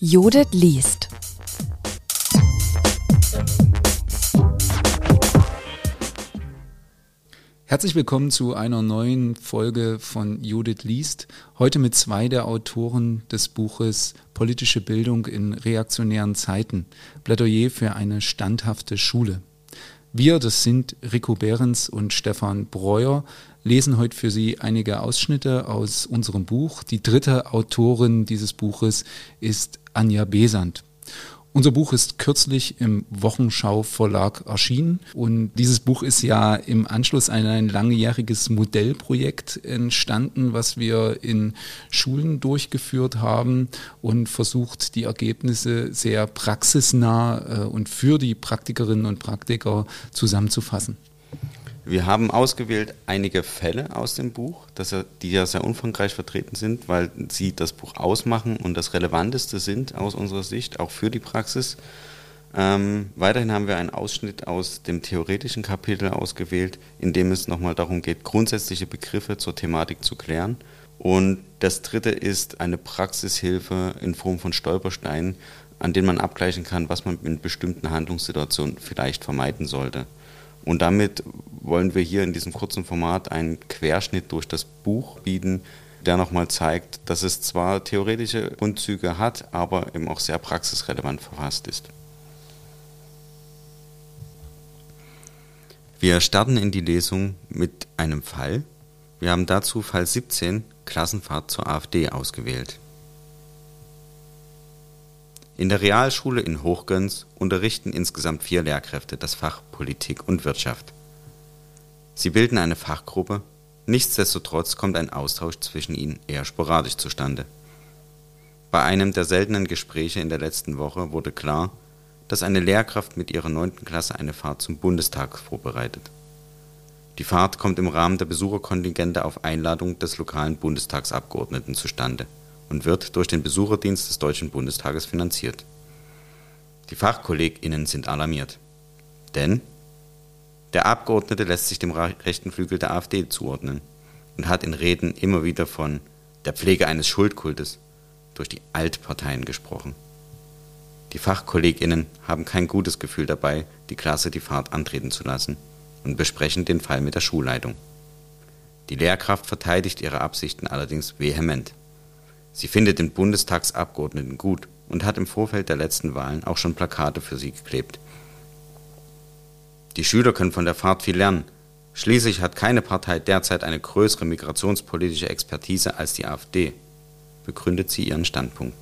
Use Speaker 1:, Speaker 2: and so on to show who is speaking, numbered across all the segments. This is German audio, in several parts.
Speaker 1: Judith liest.
Speaker 2: Herzlich willkommen zu einer neuen Folge von Judith liest. Heute mit zwei der Autoren des Buches Politische Bildung in reaktionären Zeiten. Plädoyer für eine standhafte Schule. Wir, das sind Rico Behrens und Stefan Breuer, lesen heute für Sie einige Ausschnitte aus unserem Buch. Die dritte Autorin dieses Buches ist Anja Besant. Unser Buch ist kürzlich im Wochenschau Verlag erschienen und dieses Buch ist ja im Anschluss an ein langjähriges Modellprojekt entstanden, was wir in Schulen durchgeführt haben und versucht, die Ergebnisse sehr praxisnah äh, und für die Praktikerinnen und Praktiker zusammenzufassen.
Speaker 3: Wir haben ausgewählt einige Fälle aus dem Buch, die ja sehr umfangreich vertreten sind, weil sie das Buch ausmachen und das Relevanteste sind aus unserer Sicht, auch für die Praxis. Ähm, weiterhin haben wir einen Ausschnitt aus dem theoretischen Kapitel ausgewählt, in dem es nochmal darum geht, grundsätzliche Begriffe zur Thematik zu klären. Und das dritte ist eine Praxishilfe in Form von Stolpersteinen, an denen man abgleichen kann, was man in bestimmten Handlungssituationen vielleicht vermeiden sollte. Und damit wollen wir hier in diesem kurzen Format einen Querschnitt durch das Buch bieten, der nochmal zeigt, dass es zwar theoretische Grundzüge hat, aber eben auch sehr praxisrelevant verfasst ist. Wir starten in die Lesung mit einem Fall. Wir haben dazu Fall 17 Klassenfahrt zur AfD ausgewählt. In der Realschule in Hochgöns unterrichten insgesamt vier Lehrkräfte das Fach Politik und Wirtschaft. Sie bilden eine Fachgruppe, nichtsdestotrotz kommt ein Austausch zwischen ihnen eher sporadisch zustande. Bei einem der seltenen Gespräche in der letzten Woche wurde klar, dass eine Lehrkraft mit ihrer neunten Klasse eine Fahrt zum Bundestag vorbereitet. Die Fahrt kommt im Rahmen der Besucherkontingente auf Einladung des lokalen Bundestagsabgeordneten zustande und wird durch den Besucherdienst des Deutschen Bundestages finanziert. Die FachkollegInnen sind alarmiert. Denn der Abgeordnete lässt sich dem rechten Flügel der AfD zuordnen und hat in Reden immer wieder von der Pflege eines Schuldkultes durch die Altparteien gesprochen. Die FachkollegInnen haben kein gutes Gefühl dabei, die Klasse die Fahrt antreten zu lassen und besprechen den Fall mit der Schulleitung. Die Lehrkraft verteidigt ihre Absichten allerdings vehement. Sie findet den Bundestagsabgeordneten gut und hat im Vorfeld der letzten Wahlen auch schon Plakate für sie geklebt. Die Schüler können von der Fahrt viel lernen. Schließlich hat keine Partei derzeit eine größere migrationspolitische Expertise als die AfD, begründet sie ihren Standpunkt.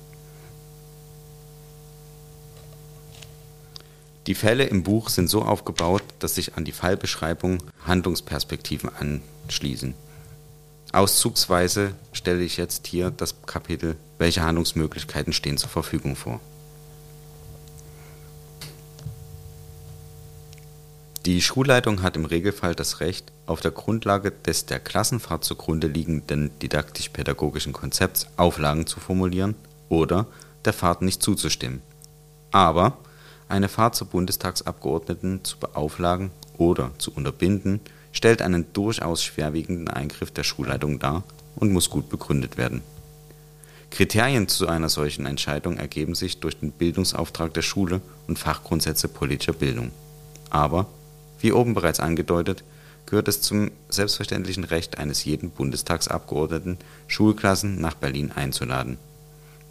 Speaker 3: Die Fälle im Buch sind so aufgebaut, dass sich an die Fallbeschreibung Handlungsperspektiven anschließen. Auszugsweise stelle ich jetzt hier das Kapitel Welche Handlungsmöglichkeiten stehen zur Verfügung vor. Die Schulleitung hat im Regelfall das Recht, auf der Grundlage des der Klassenfahrt zugrunde liegenden didaktisch-pädagogischen Konzepts Auflagen zu formulieren oder der Fahrt nicht zuzustimmen. Aber eine Fahrt zu Bundestagsabgeordneten zu beauflagen oder zu unterbinden stellt einen durchaus schwerwiegenden Eingriff der Schulleitung dar und muss gut begründet werden. Kriterien zu einer solchen Entscheidung ergeben sich durch den Bildungsauftrag der Schule und Fachgrundsätze politischer Bildung. Aber, wie oben bereits angedeutet, gehört es zum selbstverständlichen Recht eines jeden Bundestagsabgeordneten, Schulklassen nach Berlin einzuladen.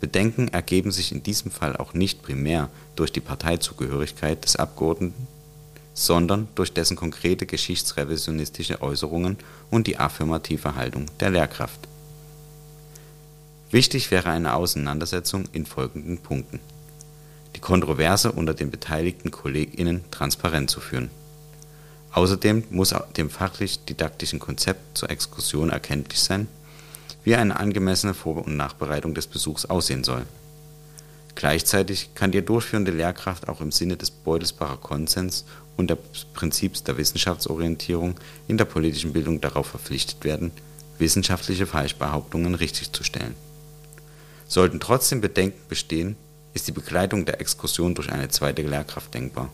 Speaker 3: Bedenken ergeben sich in diesem Fall auch nicht primär durch die Parteizugehörigkeit des Abgeordneten sondern durch dessen konkrete geschichtsrevisionistische Äußerungen und die affirmative Haltung der Lehrkraft. Wichtig wäre eine Auseinandersetzung in folgenden Punkten: Die Kontroverse unter den beteiligten KollegInnen transparent zu führen. Außerdem muss dem fachlich-didaktischen Konzept zur Exkursion erkenntlich sein, wie eine angemessene Vor und Nachbereitung des Besuchs aussehen soll. Gleichzeitig kann die durchführende Lehrkraft auch im Sinne des Beutelsbacher Konsens und des Prinzips der Wissenschaftsorientierung in der politischen Bildung darauf verpflichtet werden, wissenschaftliche Falschbehauptungen richtigzustellen. Sollten trotzdem Bedenken bestehen, ist die Begleitung der Exkursion durch eine zweite Lehrkraft denkbar.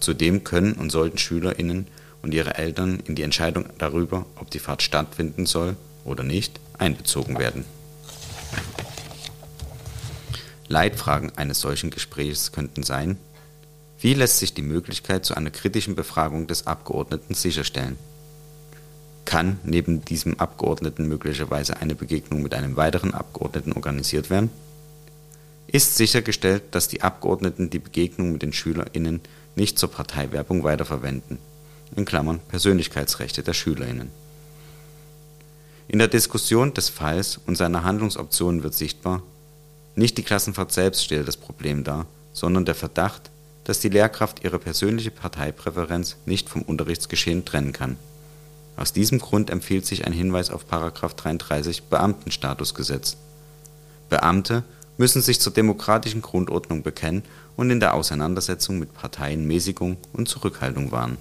Speaker 3: Zudem können und sollten SchülerInnen und ihre Eltern in die Entscheidung darüber, ob die Fahrt stattfinden soll oder nicht, einbezogen werden Leitfragen eines solchen Gesprächs könnten sein, wie lässt sich die Möglichkeit zu einer kritischen Befragung des Abgeordneten sicherstellen? Kann neben diesem Abgeordneten möglicherweise eine Begegnung mit einem weiteren Abgeordneten organisiert werden? Ist sichergestellt, dass die Abgeordneten die Begegnung mit den SchülerInnen nicht zur Parteiwerbung weiterverwenden in Klammern (Persönlichkeitsrechte der SchülerInnen). In der Diskussion des Falls und seiner Handlungsoptionen wird sichtbar: Nicht die Klassenfahrt selbst stellt das Problem dar, sondern der Verdacht, dass die Lehrkraft ihre persönliche Parteipräferenz nicht vom Unterrichtsgeschehen trennen kann. Aus diesem Grund empfiehlt sich ein Hinweis auf § 33 Beamtenstatusgesetz. Beamte müssen sich zur demokratischen Grundordnung bekennen und in der Auseinandersetzung mit Parteien Mäßigung und Zurückhaltung wahren.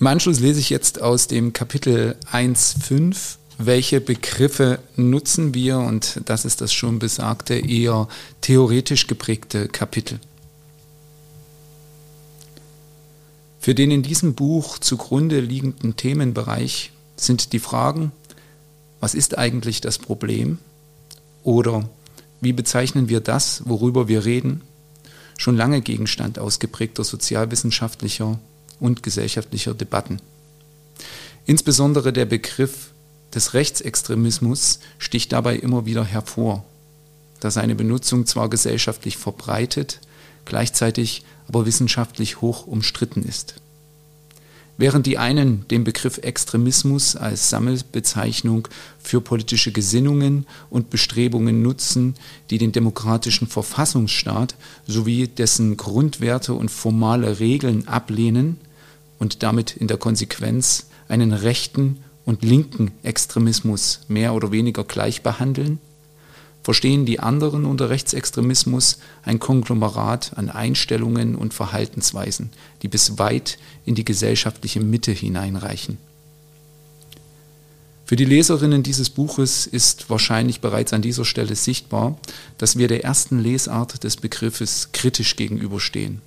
Speaker 2: Im Anschluss lese ich jetzt aus dem Kapitel 1.5, welche Begriffe nutzen wir und das ist das schon besagte, eher theoretisch geprägte Kapitel. Für den in diesem Buch zugrunde liegenden Themenbereich sind die Fragen, was ist eigentlich das Problem? Oder wie bezeichnen wir das, worüber wir reden? Schon lange Gegenstand ausgeprägter sozialwissenschaftlicher und gesellschaftlicher Debatten. Insbesondere der Begriff des Rechtsextremismus sticht dabei immer wieder hervor, da seine Benutzung zwar gesellschaftlich verbreitet, gleichzeitig aber wissenschaftlich hoch umstritten ist. Während die einen den Begriff Extremismus als Sammelbezeichnung für politische Gesinnungen und Bestrebungen nutzen, die den demokratischen Verfassungsstaat sowie dessen Grundwerte und formale Regeln ablehnen und damit in der Konsequenz einen rechten und linken Extremismus mehr oder weniger gleich behandeln, verstehen die anderen unter Rechtsextremismus ein Konglomerat an Einstellungen und Verhaltensweisen, die bis weit in die gesellschaftliche Mitte hineinreichen. Für die Leserinnen dieses Buches ist wahrscheinlich bereits an dieser Stelle sichtbar, dass wir der ersten Lesart des Begriffes kritisch gegenüberstehen.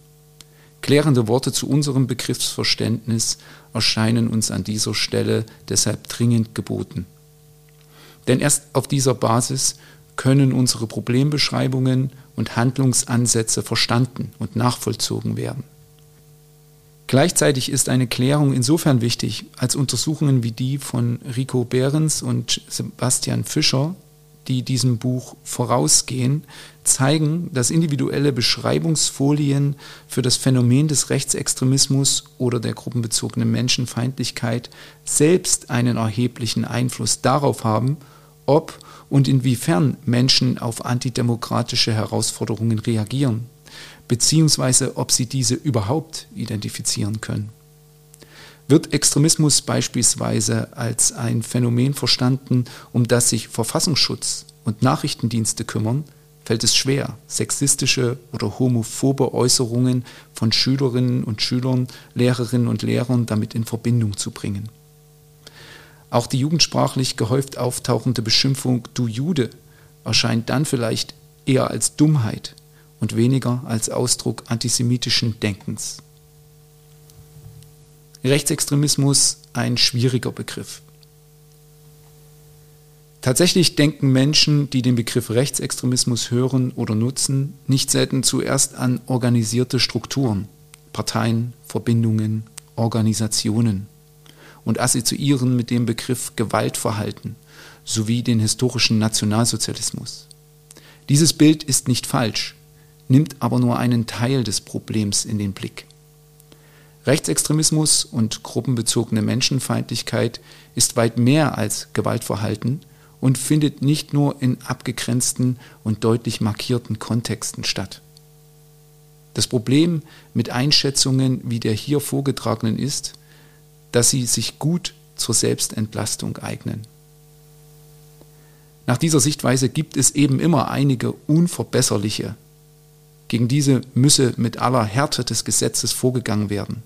Speaker 2: Klärende Worte zu unserem Begriffsverständnis erscheinen uns an dieser Stelle deshalb dringend geboten. Denn erst auf dieser Basis können unsere Problembeschreibungen und Handlungsansätze verstanden und nachvollzogen werden. Gleichzeitig ist eine Klärung insofern wichtig, als Untersuchungen wie die von Rico Behrens und Sebastian Fischer, die diesem Buch vorausgehen, zeigen, dass individuelle Beschreibungsfolien für das Phänomen des Rechtsextremismus oder der gruppenbezogenen Menschenfeindlichkeit selbst einen erheblichen Einfluss darauf haben, ob und inwiefern Menschen auf antidemokratische Herausforderungen reagieren, beziehungsweise ob sie diese überhaupt identifizieren können. Wird Extremismus beispielsweise als ein Phänomen verstanden, um das sich Verfassungsschutz und Nachrichtendienste kümmern, fällt es schwer, sexistische oder homophobe Äußerungen von Schülerinnen und Schülern, Lehrerinnen und Lehrern damit in Verbindung zu bringen. Auch die jugendsprachlich gehäuft auftauchende Beschimpfung du Jude erscheint dann vielleicht eher als Dummheit und weniger als Ausdruck antisemitischen Denkens. Rechtsextremismus ein schwieriger Begriff. Tatsächlich denken Menschen, die den Begriff Rechtsextremismus hören oder nutzen, nicht selten zuerst an organisierte Strukturen, Parteien, Verbindungen, Organisationen und assoziieren mit dem Begriff Gewaltverhalten sowie den historischen Nationalsozialismus. Dieses Bild ist nicht falsch, nimmt aber nur einen Teil des Problems in den Blick. Rechtsextremismus und gruppenbezogene Menschenfeindlichkeit ist weit mehr als Gewaltverhalten und findet nicht nur in abgegrenzten und deutlich markierten Kontexten statt. Das Problem mit Einschätzungen wie der hier vorgetragenen ist, dass sie sich gut zur Selbstentlastung eignen. Nach dieser Sichtweise gibt es eben immer einige unverbesserliche. Gegen diese müsse mit aller Härte des Gesetzes vorgegangen werden.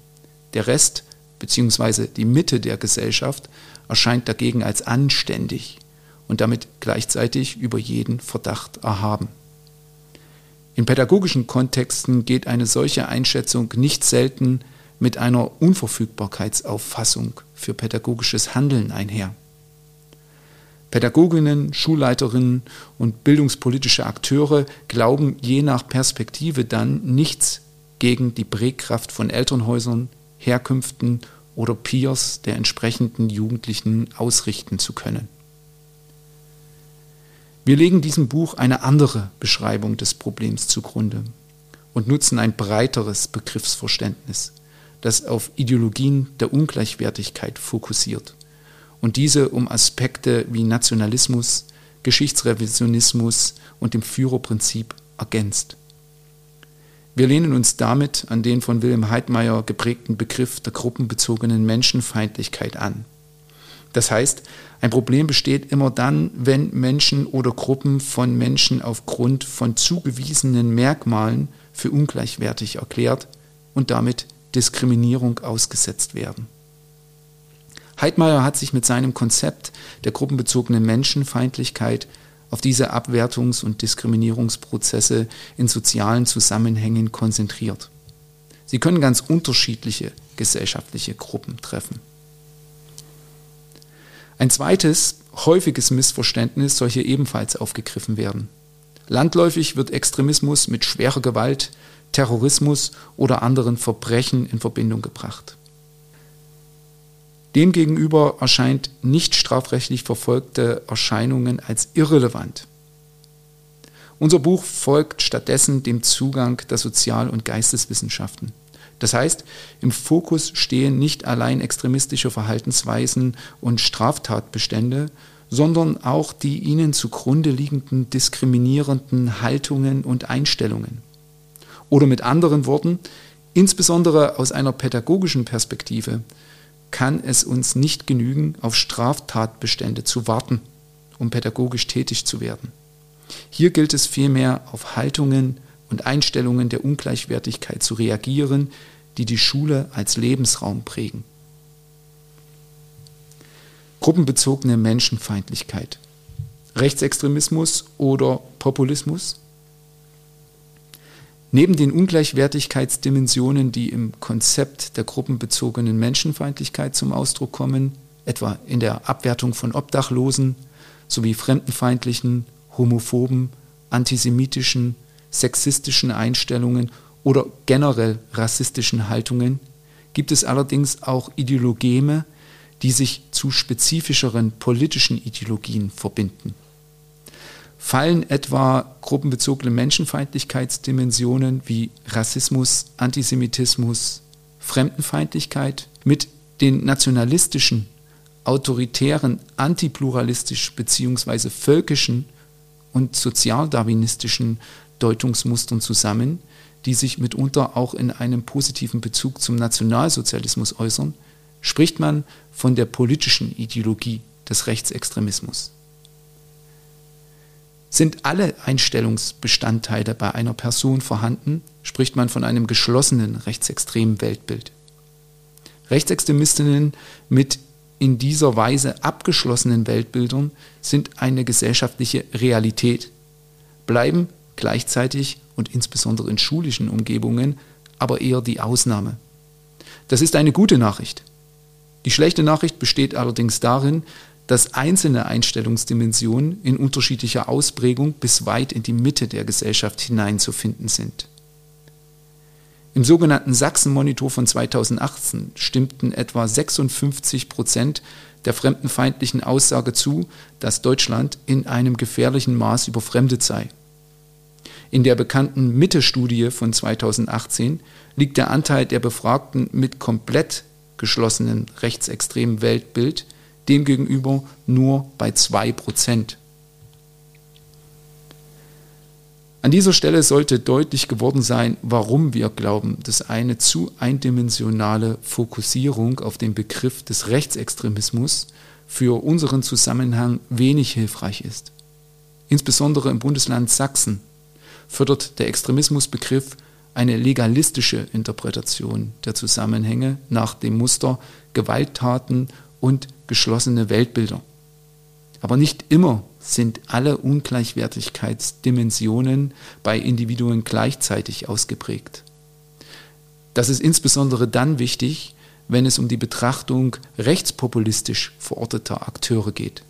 Speaker 2: Der Rest bzw. die Mitte der Gesellschaft erscheint dagegen als anständig und damit gleichzeitig über jeden Verdacht erhaben. In pädagogischen Kontexten geht eine solche Einschätzung nicht selten mit einer Unverfügbarkeitsauffassung für pädagogisches Handeln einher. Pädagoginnen, Schulleiterinnen und bildungspolitische Akteure glauben je nach Perspektive dann nichts gegen die Prägkraft von Elternhäusern, Herkünften oder Peers der entsprechenden Jugendlichen ausrichten zu können. Wir legen diesem Buch eine andere Beschreibung des Problems zugrunde und nutzen ein breiteres Begriffsverständnis, das auf Ideologien der Ungleichwertigkeit fokussiert und diese um Aspekte wie Nationalismus, Geschichtsrevisionismus und dem Führerprinzip ergänzt. Wir lehnen uns damit an den von Wilhelm Heidmeier geprägten Begriff der gruppenbezogenen Menschenfeindlichkeit an. Das heißt, ein Problem besteht immer dann, wenn Menschen oder Gruppen von Menschen aufgrund von zugewiesenen Merkmalen für ungleichwertig erklärt und damit Diskriminierung ausgesetzt werden. Heidmeier hat sich mit seinem Konzept der gruppenbezogenen Menschenfeindlichkeit auf diese Abwertungs- und Diskriminierungsprozesse in sozialen Zusammenhängen konzentriert. Sie können ganz unterschiedliche gesellschaftliche Gruppen treffen. Ein zweites, häufiges Missverständnis soll hier ebenfalls aufgegriffen werden. Landläufig wird Extremismus mit schwerer Gewalt, Terrorismus oder anderen Verbrechen in Verbindung gebracht. Demgegenüber erscheint nicht strafrechtlich verfolgte Erscheinungen als irrelevant. Unser Buch folgt stattdessen dem Zugang der Sozial- und Geisteswissenschaften. Das heißt, im Fokus stehen nicht allein extremistische Verhaltensweisen und Straftatbestände, sondern auch die ihnen zugrunde liegenden diskriminierenden Haltungen und Einstellungen. Oder mit anderen Worten, insbesondere aus einer pädagogischen Perspektive kann es uns nicht genügen, auf Straftatbestände zu warten, um pädagogisch tätig zu werden. Hier gilt es vielmehr, auf Haltungen und Einstellungen der Ungleichwertigkeit zu reagieren, die die Schule als Lebensraum prägen. Gruppenbezogene Menschenfeindlichkeit, Rechtsextremismus oder Populismus Neben den Ungleichwertigkeitsdimensionen, die im Konzept der gruppenbezogenen Menschenfeindlichkeit zum Ausdruck kommen, etwa in der Abwertung von Obdachlosen sowie fremdenfeindlichen, homophoben, antisemitischen, sexistischen Einstellungen oder generell rassistischen Haltungen, gibt es allerdings auch Ideologeme, die sich zu spezifischeren politischen Ideologien verbinden fallen etwa gruppenbezogene Menschenfeindlichkeitsdimensionen wie Rassismus, Antisemitismus, Fremdenfeindlichkeit mit den nationalistischen, autoritären, antipluralistisch bzw. völkischen und sozialdarwinistischen Deutungsmustern zusammen, die sich mitunter auch in einem positiven Bezug zum Nationalsozialismus äußern, spricht man von der politischen Ideologie des Rechtsextremismus. Sind alle Einstellungsbestandteile bei einer Person vorhanden, spricht man von einem geschlossenen rechtsextremen Weltbild. Rechtsextremistinnen mit in dieser Weise abgeschlossenen Weltbildern sind eine gesellschaftliche Realität, bleiben gleichzeitig und insbesondere in schulischen Umgebungen aber eher die Ausnahme. Das ist eine gute Nachricht. Die schlechte Nachricht besteht allerdings darin, dass einzelne Einstellungsdimensionen in unterschiedlicher Ausprägung bis weit in die Mitte der Gesellschaft hineinzufinden sind. Im sogenannten Sachsen-Monitor von 2018 stimmten etwa 56 Prozent der fremdenfeindlichen Aussage zu, dass Deutschland in einem gefährlichen Maß überfremdet sei. In der bekannten Mitte-Studie von 2018 liegt der Anteil der Befragten mit komplett geschlossenen rechtsextremen Weltbild demgegenüber nur bei 2%. An dieser Stelle sollte deutlich geworden sein, warum wir glauben, dass eine zu eindimensionale Fokussierung auf den Begriff des Rechtsextremismus für unseren Zusammenhang wenig hilfreich ist. Insbesondere im Bundesland Sachsen fördert der Extremismusbegriff eine legalistische Interpretation der Zusammenhänge nach dem Muster Gewalttaten und geschlossene Weltbilder. Aber nicht immer sind alle Ungleichwertigkeitsdimensionen bei Individuen gleichzeitig ausgeprägt. Das ist insbesondere dann wichtig, wenn es um die Betrachtung rechtspopulistisch verorteter Akteure geht.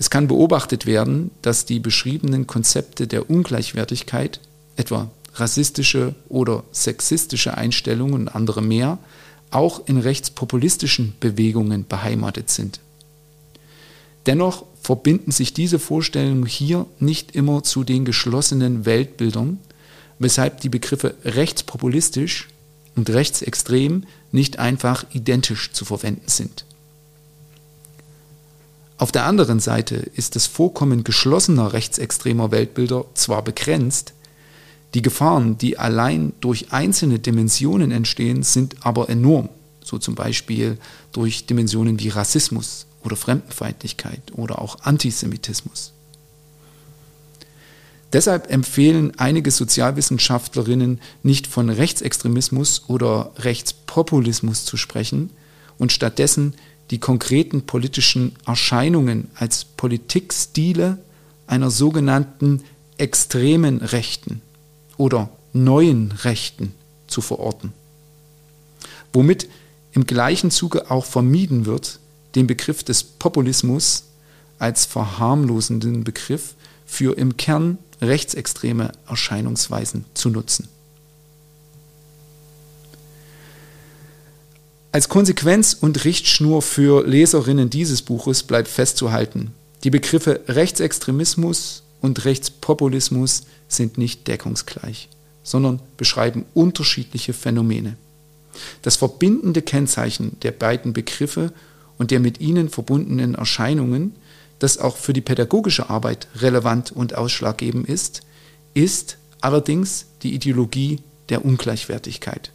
Speaker 2: Es kann beobachtet werden, dass die beschriebenen Konzepte der Ungleichwertigkeit, etwa rassistische oder sexistische Einstellungen und andere mehr, auch in rechtspopulistischen Bewegungen beheimatet sind. Dennoch verbinden sich diese Vorstellungen hier nicht immer zu den geschlossenen Weltbildern, weshalb die Begriffe rechtspopulistisch und rechtsextrem nicht einfach identisch zu verwenden sind. Auf der anderen Seite ist das Vorkommen geschlossener rechtsextremer Weltbilder zwar begrenzt, die Gefahren, die allein durch einzelne Dimensionen entstehen, sind aber enorm, so zum Beispiel durch Dimensionen wie Rassismus oder Fremdenfeindlichkeit oder auch Antisemitismus. Deshalb empfehlen einige Sozialwissenschaftlerinnen nicht von Rechtsextremismus oder Rechtspopulismus zu sprechen und stattdessen die konkreten politischen Erscheinungen als Politikstile einer sogenannten extremen Rechten oder neuen Rechten zu verorten. Womit im gleichen Zuge auch vermieden wird, den Begriff des Populismus als verharmlosenden Begriff für im Kern rechtsextreme Erscheinungsweisen zu nutzen. Als Konsequenz und Richtschnur für Leserinnen dieses Buches bleibt festzuhalten, die Begriffe Rechtsextremismus und Rechtspopulismus sind nicht deckungsgleich, sondern beschreiben unterschiedliche Phänomene. Das verbindende Kennzeichen der beiden Begriffe und der mit ihnen verbundenen Erscheinungen, das auch für die pädagogische Arbeit relevant und ausschlaggebend ist, ist allerdings die Ideologie der Ungleichwertigkeit.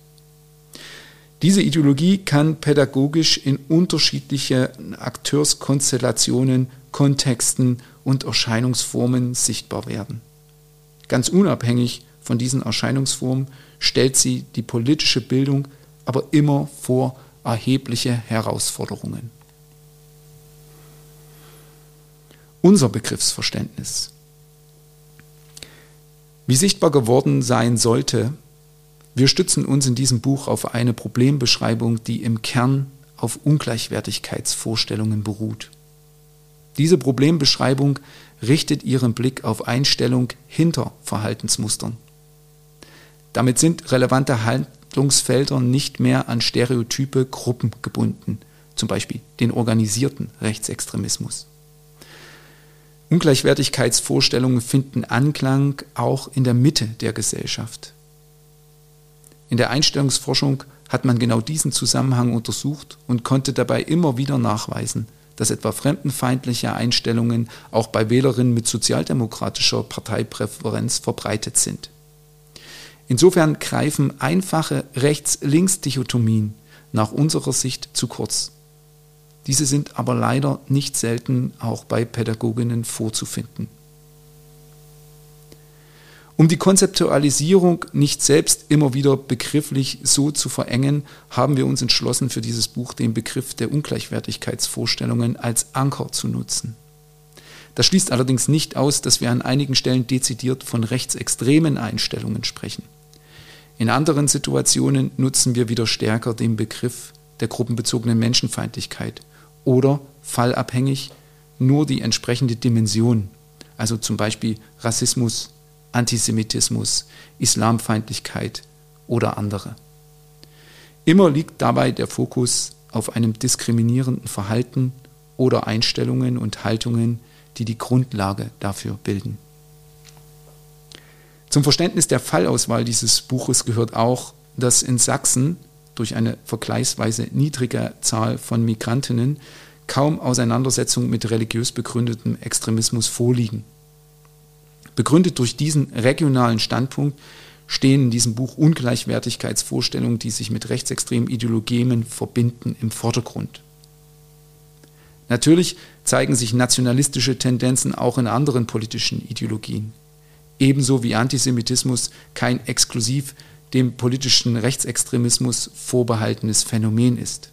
Speaker 2: Diese Ideologie kann pädagogisch in unterschiedliche Akteurskonstellationen, Kontexten und Erscheinungsformen sichtbar werden. Ganz unabhängig von diesen Erscheinungsformen stellt sie die politische Bildung aber immer vor erhebliche Herausforderungen. Unser Begriffsverständnis. Wie sichtbar geworden sein sollte, wir stützen uns in diesem Buch auf eine Problembeschreibung, die im Kern auf Ungleichwertigkeitsvorstellungen beruht. Diese Problembeschreibung richtet ihren Blick auf Einstellung hinter Verhaltensmustern. Damit sind relevante Handlungsfelder nicht mehr an stereotype Gruppen gebunden, zum Beispiel den organisierten Rechtsextremismus. Ungleichwertigkeitsvorstellungen finden Anklang auch in der Mitte der Gesellschaft. In der Einstellungsforschung hat man genau diesen Zusammenhang untersucht und konnte dabei immer wieder nachweisen, dass etwa fremdenfeindliche Einstellungen auch bei Wählerinnen mit sozialdemokratischer Parteipräferenz verbreitet sind. Insofern greifen einfache Rechts-Links-Dichotomien nach unserer Sicht zu kurz. Diese sind aber leider nicht selten auch bei Pädagoginnen vorzufinden. Um die Konzeptualisierung nicht selbst immer wieder begrifflich so zu verengen, haben wir uns entschlossen, für dieses Buch den Begriff der Ungleichwertigkeitsvorstellungen als Anker zu nutzen. Das schließt allerdings nicht aus, dass wir an einigen Stellen dezidiert von rechtsextremen Einstellungen sprechen. In anderen Situationen nutzen wir wieder stärker den Begriff der gruppenbezogenen Menschenfeindlichkeit oder fallabhängig nur die entsprechende Dimension, also zum Beispiel Rassismus, Antisemitismus, Islamfeindlichkeit oder andere. Immer liegt dabei der Fokus auf einem diskriminierenden Verhalten oder Einstellungen und Haltungen, die die Grundlage dafür bilden. Zum Verständnis der Fallauswahl dieses Buches gehört auch, dass in Sachsen durch eine vergleichsweise niedrige Zahl von Migrantinnen kaum Auseinandersetzungen mit religiös begründetem Extremismus vorliegen. Begründet durch diesen regionalen Standpunkt stehen in diesem Buch Ungleichwertigkeitsvorstellungen, die sich mit rechtsextremen Ideologien verbinden, im Vordergrund. Natürlich zeigen sich nationalistische Tendenzen auch in anderen politischen Ideologien. Ebenso wie Antisemitismus kein exklusiv dem politischen Rechtsextremismus vorbehaltenes Phänomen ist.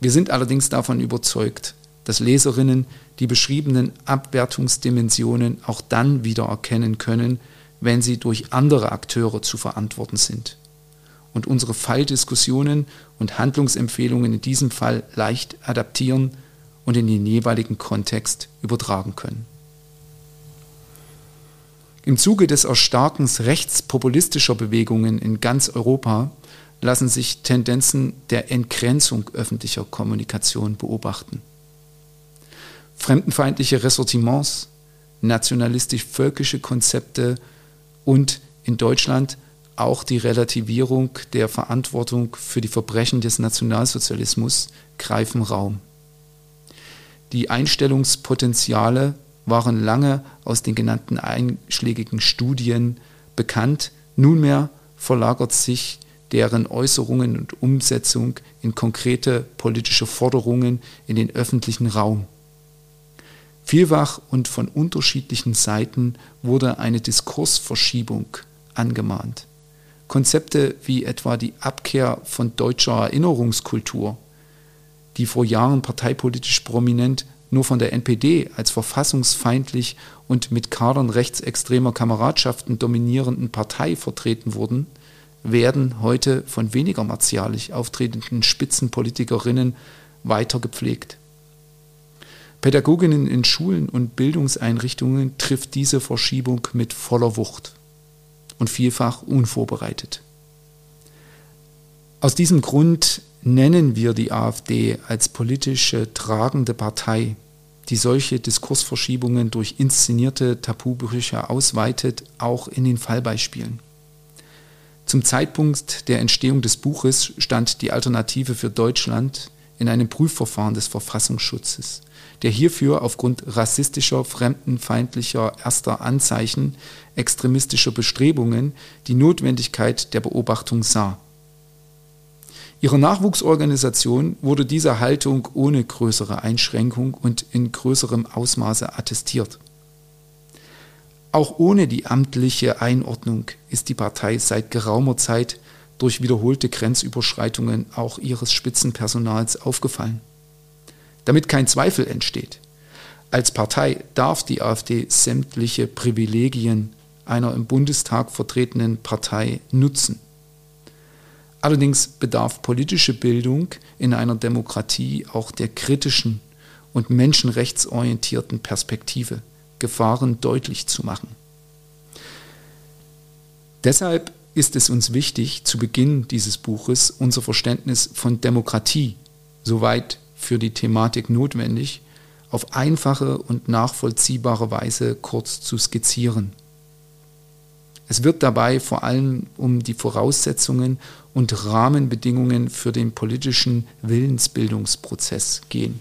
Speaker 2: Wir sind allerdings davon überzeugt, dass Leserinnen die beschriebenen Abwertungsdimensionen auch dann wieder erkennen können, wenn sie durch andere Akteure zu verantworten sind. Und unsere Falldiskussionen und Handlungsempfehlungen in diesem Fall leicht adaptieren und in den jeweiligen Kontext übertragen können. Im Zuge des Erstarkens rechtspopulistischer Bewegungen in ganz Europa lassen sich Tendenzen der Entgrenzung öffentlicher Kommunikation beobachten. Fremdenfeindliche Ressortiments, nationalistisch-völkische Konzepte und in Deutschland auch die Relativierung der Verantwortung für die Verbrechen des Nationalsozialismus greifen Raum. Die Einstellungspotenziale waren lange aus den genannten einschlägigen Studien bekannt. Nunmehr verlagert sich deren Äußerungen und Umsetzung in konkrete politische Forderungen in den öffentlichen Raum. Vielfach und von unterschiedlichen Seiten wurde eine Diskursverschiebung angemahnt. Konzepte wie etwa die Abkehr von deutscher Erinnerungskultur, die vor Jahren parteipolitisch prominent nur von der NPD als verfassungsfeindlich und mit Kadern rechtsextremer Kameradschaften dominierenden Partei vertreten wurden, werden heute von weniger martialisch auftretenden Spitzenpolitikerinnen weiter gepflegt. Pädagoginnen in Schulen und Bildungseinrichtungen trifft diese Verschiebung mit voller Wucht und vielfach unvorbereitet. Aus diesem Grund nennen wir die AfD als politische tragende Partei, die solche Diskursverschiebungen durch inszenierte Tabubrüche ausweitet, auch in den Fallbeispielen. Zum Zeitpunkt der Entstehung des Buches stand die Alternative für Deutschland in einem Prüfverfahren des Verfassungsschutzes, der hierfür aufgrund rassistischer, fremdenfeindlicher erster Anzeichen extremistischer Bestrebungen die Notwendigkeit der Beobachtung sah. Ihrer Nachwuchsorganisation wurde diese Haltung ohne größere Einschränkung und in größerem Ausmaße attestiert. Auch ohne die amtliche Einordnung ist die Partei seit geraumer Zeit durch wiederholte Grenzüberschreitungen auch ihres Spitzenpersonals aufgefallen. Damit kein Zweifel entsteht, als Partei darf die AfD sämtliche Privilegien einer im Bundestag vertretenen Partei nutzen. Allerdings bedarf politische Bildung in einer Demokratie auch der kritischen und menschenrechtsorientierten Perspektive, Gefahren deutlich zu machen. Deshalb ist es uns wichtig, zu Beginn dieses Buches unser Verständnis von Demokratie, soweit für die Thematik notwendig, auf einfache und nachvollziehbare Weise kurz zu skizzieren. Es wird dabei vor allem um die Voraussetzungen und Rahmenbedingungen für den politischen Willensbildungsprozess gehen.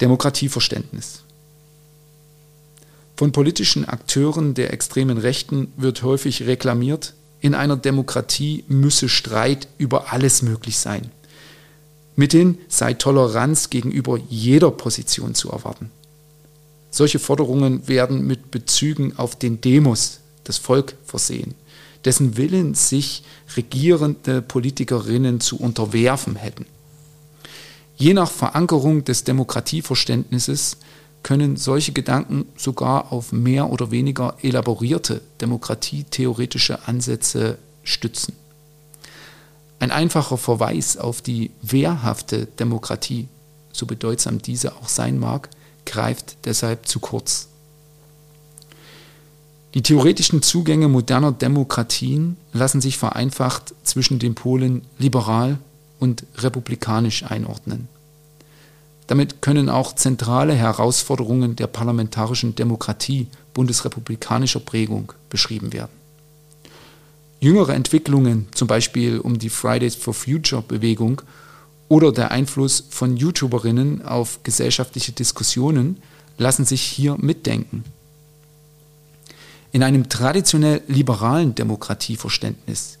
Speaker 2: Demokratieverständnis. Von politischen Akteuren der extremen Rechten wird häufig reklamiert, in einer Demokratie müsse Streit über alles möglich sein. Mithin sei Toleranz gegenüber jeder Position zu erwarten. Solche Forderungen werden mit Bezügen auf den Demos, das Volk, versehen, dessen Willen sich regierende Politikerinnen zu unterwerfen hätten. Je nach Verankerung des Demokratieverständnisses können solche Gedanken sogar auf mehr oder weniger elaborierte demokratietheoretische Ansätze stützen. Ein einfacher Verweis auf die wehrhafte Demokratie, so bedeutsam diese auch sein mag, greift deshalb zu kurz. Die theoretischen Zugänge moderner Demokratien lassen sich vereinfacht zwischen den Polen liberal und republikanisch einordnen. Damit können auch zentrale Herausforderungen der parlamentarischen Demokratie bundesrepublikanischer Prägung beschrieben werden. Jüngere Entwicklungen, zum Beispiel um die Fridays for Future Bewegung oder der Einfluss von YouTuberinnen auf gesellschaftliche Diskussionen, lassen sich hier mitdenken. In einem traditionell liberalen Demokratieverständnis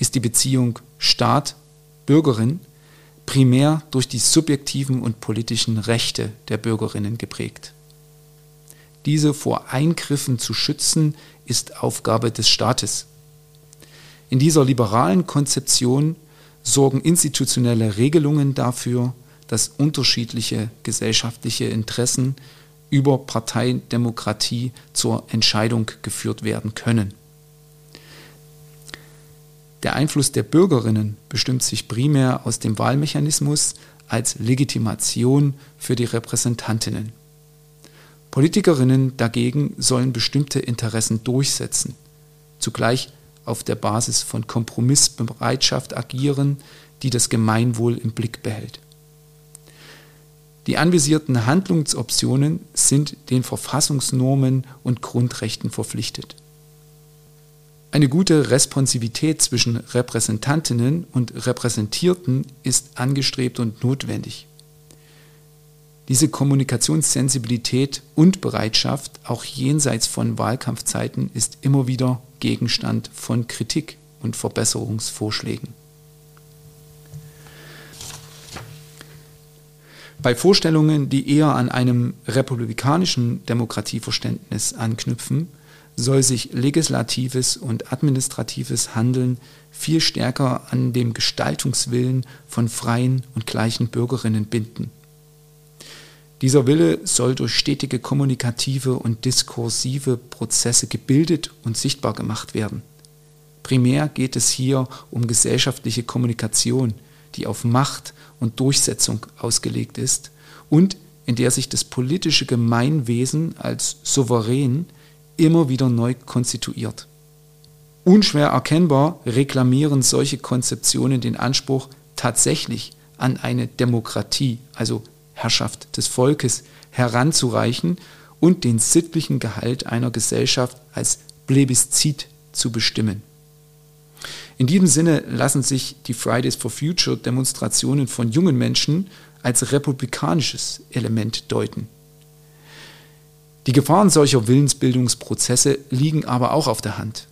Speaker 2: ist die Beziehung Staat-Bürgerin primär durch die subjektiven und politischen Rechte der Bürgerinnen geprägt. Diese vor Eingriffen zu schützen, ist Aufgabe des Staates. In dieser liberalen Konzeption sorgen institutionelle Regelungen dafür, dass unterschiedliche gesellschaftliche Interessen über Parteidemokratie zur Entscheidung geführt werden können. Der Einfluss der Bürgerinnen bestimmt sich primär aus dem Wahlmechanismus als Legitimation für die Repräsentantinnen. Politikerinnen dagegen sollen bestimmte Interessen durchsetzen, zugleich auf der Basis von Kompromissbereitschaft agieren, die das Gemeinwohl im Blick behält. Die anvisierten Handlungsoptionen sind den Verfassungsnormen und Grundrechten verpflichtet. Eine gute Responsivität zwischen Repräsentantinnen und Repräsentierten ist angestrebt und notwendig. Diese Kommunikationssensibilität und Bereitschaft, auch jenseits von Wahlkampfzeiten, ist immer wieder Gegenstand von Kritik und Verbesserungsvorschlägen. Bei Vorstellungen, die eher an einem republikanischen Demokratieverständnis anknüpfen, soll sich legislatives und administratives Handeln viel stärker an dem Gestaltungswillen von freien und gleichen Bürgerinnen binden. Dieser Wille soll durch stetige kommunikative und diskursive Prozesse gebildet und sichtbar gemacht werden. Primär geht es hier um gesellschaftliche Kommunikation, die auf Macht und Durchsetzung ausgelegt ist und in der sich das politische Gemeinwesen als souverän immer wieder neu konstituiert. Unschwer erkennbar reklamieren solche Konzeptionen den Anspruch, tatsächlich an eine Demokratie, also Herrschaft des Volkes, heranzureichen und den sittlichen Gehalt einer Gesellschaft als Plebiszit zu bestimmen. In diesem Sinne lassen sich die Fridays for Future Demonstrationen von jungen Menschen als republikanisches Element deuten. Die Gefahren solcher Willensbildungsprozesse liegen aber auch auf der Hand.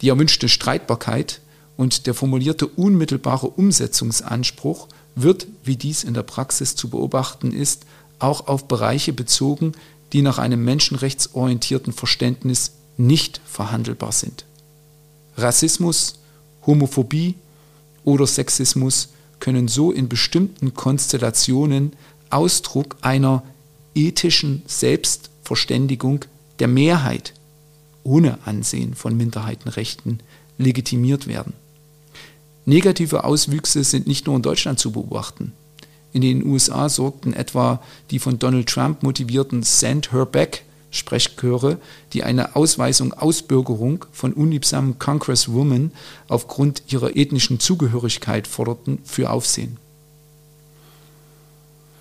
Speaker 2: Die erwünschte Streitbarkeit und der formulierte unmittelbare Umsetzungsanspruch wird, wie dies in der Praxis zu beobachten ist, auch auf Bereiche bezogen, die nach einem menschenrechtsorientierten Verständnis nicht verhandelbar sind. Rassismus, Homophobie oder Sexismus können so in bestimmten Konstellationen Ausdruck einer ethischen Selbstverständigung der Mehrheit ohne Ansehen von Minderheitenrechten legitimiert werden. Negative Auswüchse sind nicht nur in Deutschland zu beobachten. In den USA sorgten etwa die von Donald Trump motivierten Send Her Back Sprechchöre, die eine Ausweisung Ausbürgerung von unliebsamen Congresswomen aufgrund ihrer ethnischen Zugehörigkeit forderten, für Aufsehen.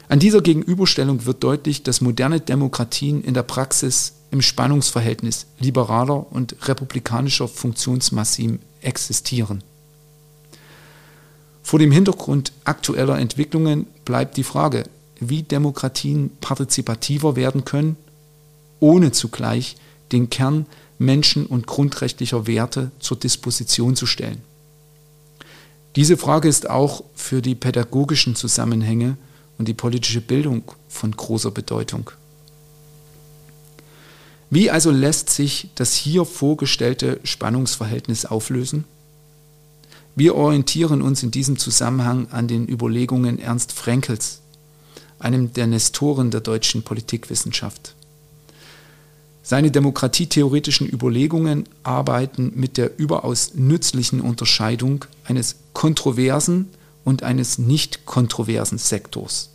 Speaker 2: An dieser Gegenüberstellung wird deutlich, dass moderne Demokratien in der Praxis im Spannungsverhältnis liberaler und republikanischer Funktionsmassim existieren. Vor dem Hintergrund aktueller Entwicklungen bleibt die Frage, wie Demokratien partizipativer werden können ohne zugleich den Kern menschen- und grundrechtlicher Werte zur Disposition zu stellen. Diese Frage ist auch für die pädagogischen Zusammenhänge und die politische Bildung von großer Bedeutung. Wie also lässt sich das hier vorgestellte Spannungsverhältnis auflösen? Wir orientieren uns in diesem Zusammenhang an den Überlegungen Ernst Frankels, einem der Nestoren der deutschen Politikwissenschaft. Seine demokratietheoretischen Überlegungen arbeiten mit der überaus nützlichen Unterscheidung eines kontroversen und eines nicht kontroversen Sektors.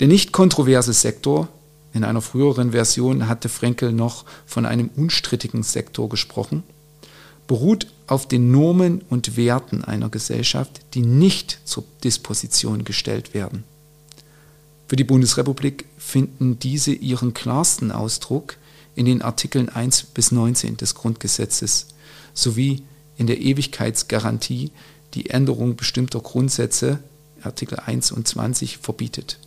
Speaker 2: Der nicht kontroverse Sektor, in einer früheren Version hatte Frenkel noch von einem unstrittigen Sektor gesprochen, beruht auf den Normen und Werten einer Gesellschaft, die nicht zur Disposition gestellt werden. Für die Bundesrepublik finden diese ihren klarsten Ausdruck in den Artikeln 1 bis 19 des Grundgesetzes sowie in der Ewigkeitsgarantie, die Änderung bestimmter Grundsätze Artikel 1 und 20 verbietet.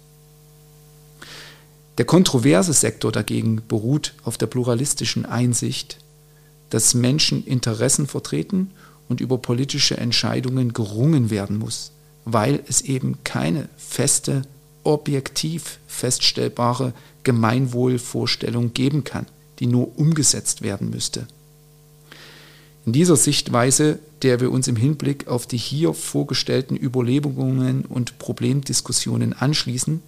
Speaker 2: Der kontroverse Sektor dagegen beruht auf der pluralistischen Einsicht, dass Menschen Interessen vertreten und über politische Entscheidungen gerungen werden muss, weil es eben keine feste objektiv feststellbare Gemeinwohlvorstellung geben kann, die nur umgesetzt werden müsste. In dieser Sichtweise, der wir uns im Hinblick auf die hier vorgestellten Überlegungen und Problemdiskussionen anschließen,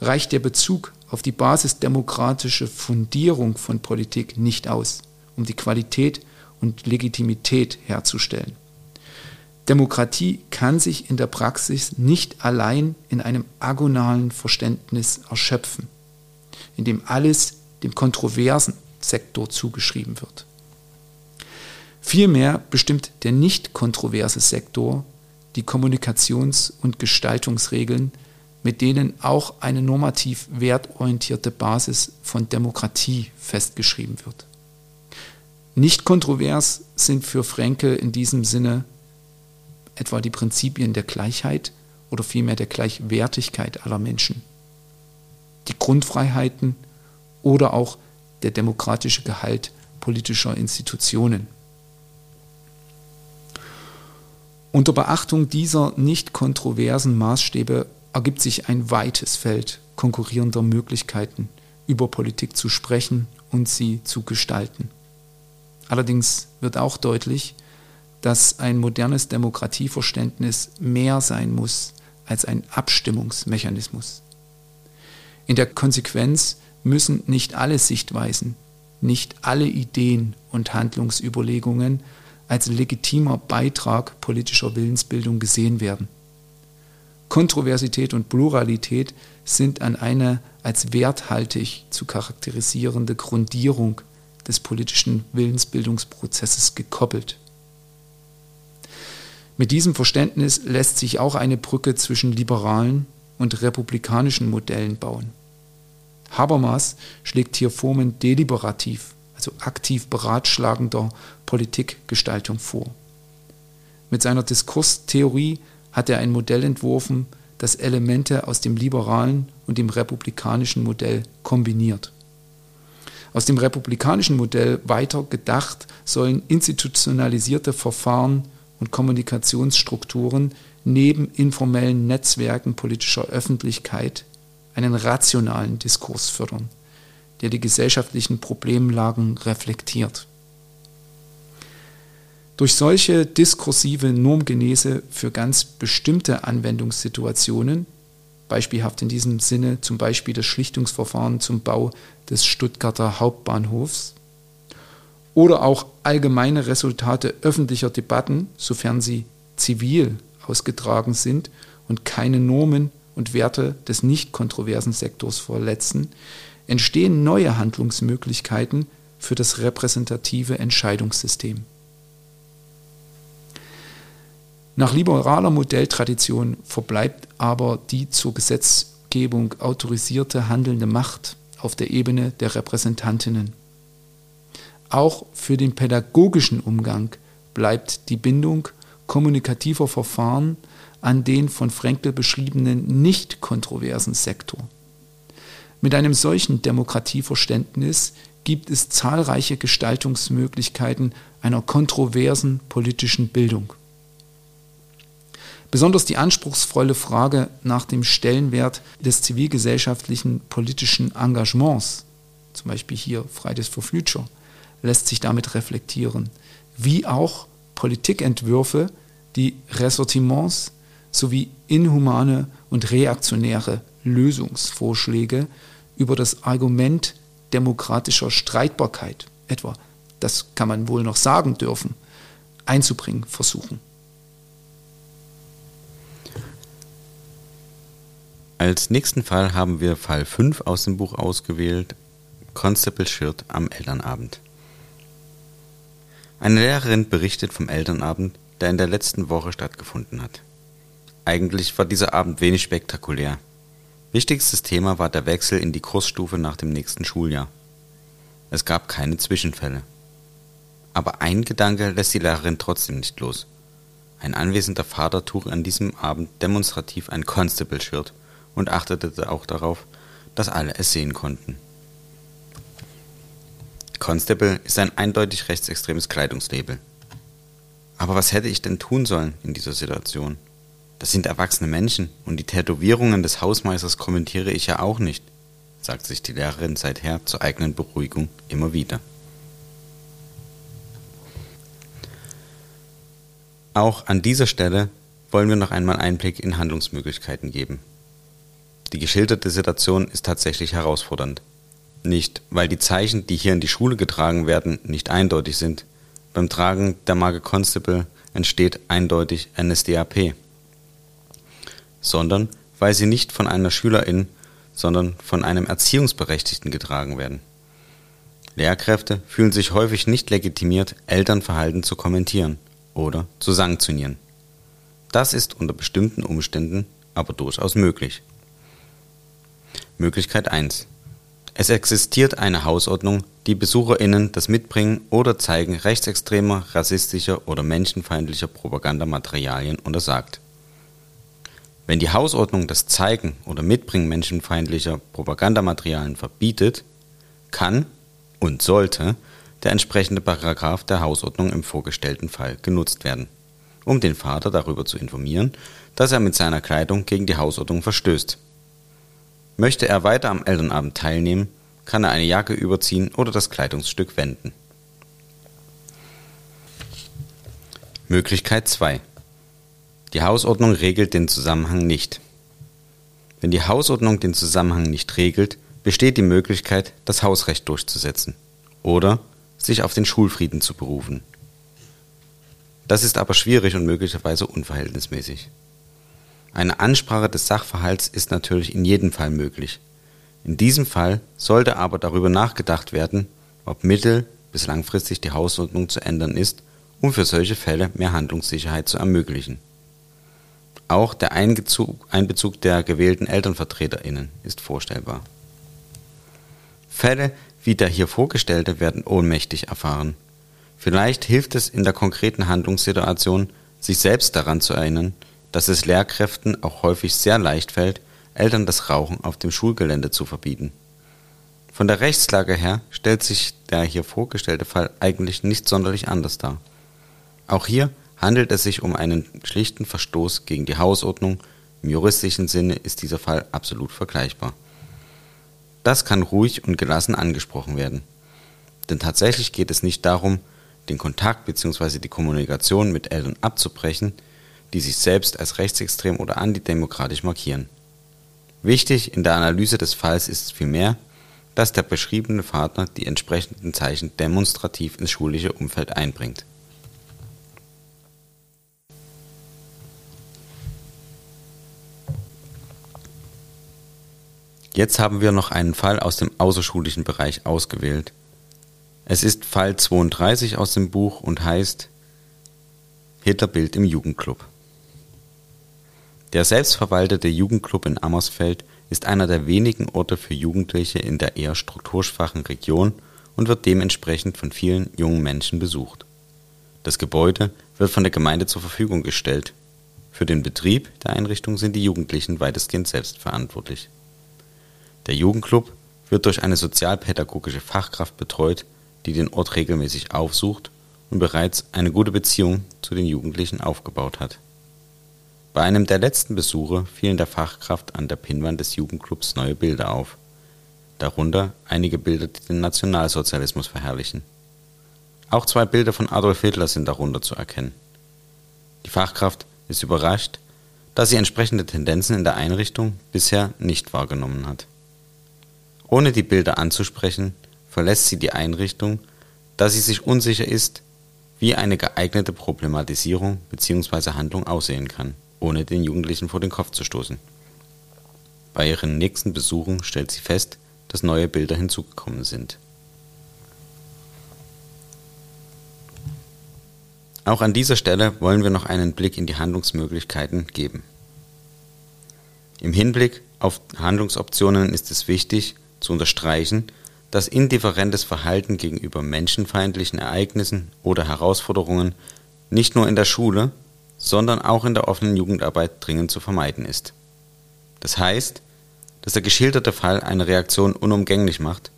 Speaker 2: reicht der Bezug auf die basisdemokratische Fundierung von Politik nicht aus, um die Qualität und Legitimität herzustellen. Demokratie kann sich in der Praxis nicht allein in einem agonalen Verständnis erschöpfen, in dem alles dem kontroversen Sektor zugeschrieben wird. Vielmehr bestimmt der nicht kontroverse Sektor die Kommunikations- und Gestaltungsregeln, mit denen auch eine normativ wertorientierte Basis von Demokratie festgeschrieben wird. Nicht kontrovers sind für Frenkel in diesem Sinne etwa die Prinzipien der Gleichheit oder vielmehr der Gleichwertigkeit aller Menschen, die Grundfreiheiten oder auch der demokratische Gehalt politischer Institutionen. Unter Beachtung dieser nicht kontroversen Maßstäbe ergibt sich ein weites Feld konkurrierender Möglichkeiten, über Politik zu sprechen und sie zu gestalten. Allerdings wird auch deutlich, dass ein modernes Demokratieverständnis mehr sein muss als ein Abstimmungsmechanismus. In der Konsequenz müssen nicht alle Sichtweisen, nicht alle Ideen und Handlungsüberlegungen als legitimer Beitrag politischer Willensbildung gesehen werden. Kontroversität und Pluralität sind an eine als werthaltig zu charakterisierende Grundierung des politischen Willensbildungsprozesses gekoppelt. Mit diesem Verständnis lässt sich auch eine Brücke zwischen liberalen und republikanischen Modellen bauen. Habermas schlägt hier Formen deliberativ, also aktiv beratschlagender Politikgestaltung vor. Mit seiner Diskurstheorie hat er ein Modell entworfen, das Elemente aus dem liberalen und dem republikanischen Modell kombiniert. Aus dem republikanischen Modell weiter gedacht sollen institutionalisierte Verfahren und Kommunikationsstrukturen neben informellen Netzwerken politischer Öffentlichkeit einen rationalen Diskurs fördern, der die gesellschaftlichen Problemlagen reflektiert. Durch solche diskursive Normgenese für ganz bestimmte Anwendungssituationen, beispielhaft in diesem Sinne zum Beispiel das Schlichtungsverfahren zum Bau des Stuttgarter Hauptbahnhofs, oder auch allgemeine Resultate öffentlicher Debatten, sofern sie zivil ausgetragen sind und keine Normen und Werte des nicht kontroversen Sektors verletzen, entstehen neue Handlungsmöglichkeiten für das repräsentative Entscheidungssystem. Nach liberaler Modelltradition verbleibt aber die zur Gesetzgebung autorisierte handelnde Macht auf der Ebene der Repräsentantinnen. Auch für den pädagogischen Umgang bleibt die Bindung kommunikativer Verfahren an den von Frenkel beschriebenen nicht kontroversen Sektor. Mit einem solchen Demokratieverständnis gibt es zahlreiche Gestaltungsmöglichkeiten einer kontroversen politischen Bildung. Besonders die anspruchsvolle Frage nach dem Stellenwert des zivilgesellschaftlichen politischen Engagements, zum Beispiel hier Fridays for Future, lässt sich damit reflektieren, wie auch Politikentwürfe, die Ressortiments sowie inhumane und reaktionäre Lösungsvorschläge über das Argument demokratischer Streitbarkeit, etwa, das kann man wohl noch sagen dürfen, einzubringen versuchen.
Speaker 3: Als nächsten Fall haben wir Fall 5 aus dem Buch ausgewählt, Constable Schirt am Elternabend. Eine Lehrerin berichtet vom Elternabend, der in der letzten Woche stattgefunden hat. Eigentlich war dieser Abend wenig spektakulär. Wichtigstes Thema war der Wechsel in die Kursstufe nach dem nächsten Schuljahr. Es gab keine Zwischenfälle. Aber ein Gedanke lässt die Lehrerin trotzdem nicht los. Ein anwesender Vater trug an diesem Abend demonstrativ ein Constable-Shirt und achtete auch darauf, dass alle es sehen konnten. Constable ist ein eindeutig rechtsextremes Kleidungslabel. Aber was hätte ich denn tun sollen in dieser Situation? Das sind erwachsene Menschen und die Tätowierungen des Hausmeisters kommentiere ich ja auch nicht, sagt sich die Lehrerin seither zur eigenen Beruhigung immer wieder. Auch an dieser Stelle wollen wir noch einmal Einblick in Handlungsmöglichkeiten geben. Die geschilderte Situation ist tatsächlich herausfordernd. Nicht, weil die Zeichen, die hier in die Schule getragen werden, nicht eindeutig sind, beim Tragen der Marke Constable entsteht eindeutig NSDAP, sondern weil sie nicht von einer Schülerin, sondern von einem Erziehungsberechtigten getragen werden. Lehrkräfte fühlen sich häufig nicht legitimiert, Elternverhalten zu kommentieren oder zu sanktionieren. Das ist unter bestimmten Umständen aber durchaus möglich. Möglichkeit 1. Es existiert eine Hausordnung, die BesucherInnen das Mitbringen oder Zeigen rechtsextremer, rassistischer oder menschenfeindlicher Propagandamaterialien untersagt. Wenn die Hausordnung das Zeigen oder Mitbringen menschenfeindlicher Propagandamaterialien verbietet, kann und sollte der entsprechende Paragraph der Hausordnung im vorgestellten Fall genutzt werden, um den Vater darüber zu informieren, dass er mit seiner Kleidung gegen die Hausordnung verstößt. Möchte er weiter am Elternabend teilnehmen, kann er eine Jacke überziehen oder das Kleidungsstück wenden. Möglichkeit 2. Die Hausordnung regelt den Zusammenhang nicht. Wenn die Hausordnung den Zusammenhang nicht regelt, besteht die Möglichkeit, das Hausrecht durchzusetzen oder sich auf den Schulfrieden zu berufen. Das ist aber schwierig und möglicherweise unverhältnismäßig. Eine Ansprache des Sachverhalts ist natürlich in jedem Fall möglich. In diesem Fall sollte aber darüber nachgedacht werden, ob mittel- bis langfristig die Hausordnung zu ändern ist, um für solche Fälle mehr Handlungssicherheit zu ermöglichen. Auch der Einbezug der gewählten ElternvertreterInnen ist vorstellbar. Fälle wie der hier vorgestellte werden ohnmächtig erfahren. Vielleicht hilft es in der konkreten Handlungssituation, sich selbst daran zu erinnern, dass es Lehrkräften auch häufig sehr leicht fällt, Eltern das Rauchen auf dem Schulgelände zu verbieten. Von der Rechtslage her stellt sich der hier vorgestellte Fall eigentlich nicht sonderlich anders dar. Auch hier handelt es sich um einen schlichten Verstoß gegen die Hausordnung, im juristischen Sinne ist dieser Fall absolut vergleichbar. Das kann ruhig und gelassen angesprochen werden. Denn tatsächlich geht es nicht darum, den Kontakt bzw. die Kommunikation mit Eltern abzubrechen, die sich selbst als rechtsextrem oder antidemokratisch markieren. Wichtig in der Analyse des Falls ist vielmehr, dass der beschriebene Vater die entsprechenden Zeichen demonstrativ ins schulische Umfeld einbringt. Jetzt haben wir noch einen Fall aus dem außerschulischen Bereich ausgewählt. Es ist Fall 32 aus dem Buch und heißt Hitlerbild im Jugendclub. Der selbstverwaltete Jugendclub in Ammersfeld ist einer der wenigen Orte für Jugendliche in der eher strukturschwachen Region und wird dementsprechend von vielen jungen Menschen besucht. Das Gebäude wird von der Gemeinde zur Verfügung gestellt. Für den Betrieb der Einrichtung sind die Jugendlichen weitestgehend selbst verantwortlich. Der Jugendclub wird durch eine sozialpädagogische Fachkraft betreut, die den Ort regelmäßig aufsucht und bereits eine gute Beziehung zu den Jugendlichen aufgebaut hat bei einem der letzten Besuche fielen der Fachkraft an der Pinnwand des Jugendclubs neue Bilder auf, darunter einige Bilder, die den Nationalsozialismus verherrlichen. Auch zwei Bilder von Adolf Hitler sind darunter zu erkennen. Die Fachkraft ist überrascht, da sie entsprechende Tendenzen in der Einrichtung bisher nicht wahrgenommen hat. Ohne die Bilder anzusprechen, verlässt sie die Einrichtung, da sie sich unsicher ist, wie eine geeignete Problematisierung bzw. Handlung aussehen kann ohne den Jugendlichen vor den Kopf zu stoßen. Bei ihren nächsten Besuchen stellt sie fest, dass neue Bilder hinzugekommen sind. Auch an dieser Stelle wollen wir noch einen Blick in die Handlungsmöglichkeiten geben. Im Hinblick auf Handlungsoptionen ist es wichtig zu unterstreichen, dass indifferentes Verhalten gegenüber menschenfeindlichen Ereignissen oder Herausforderungen nicht nur in der Schule, sondern auch in der offenen Jugendarbeit dringend zu vermeiden ist. Das heißt, dass der geschilderte Fall eine Reaktion unumgänglich macht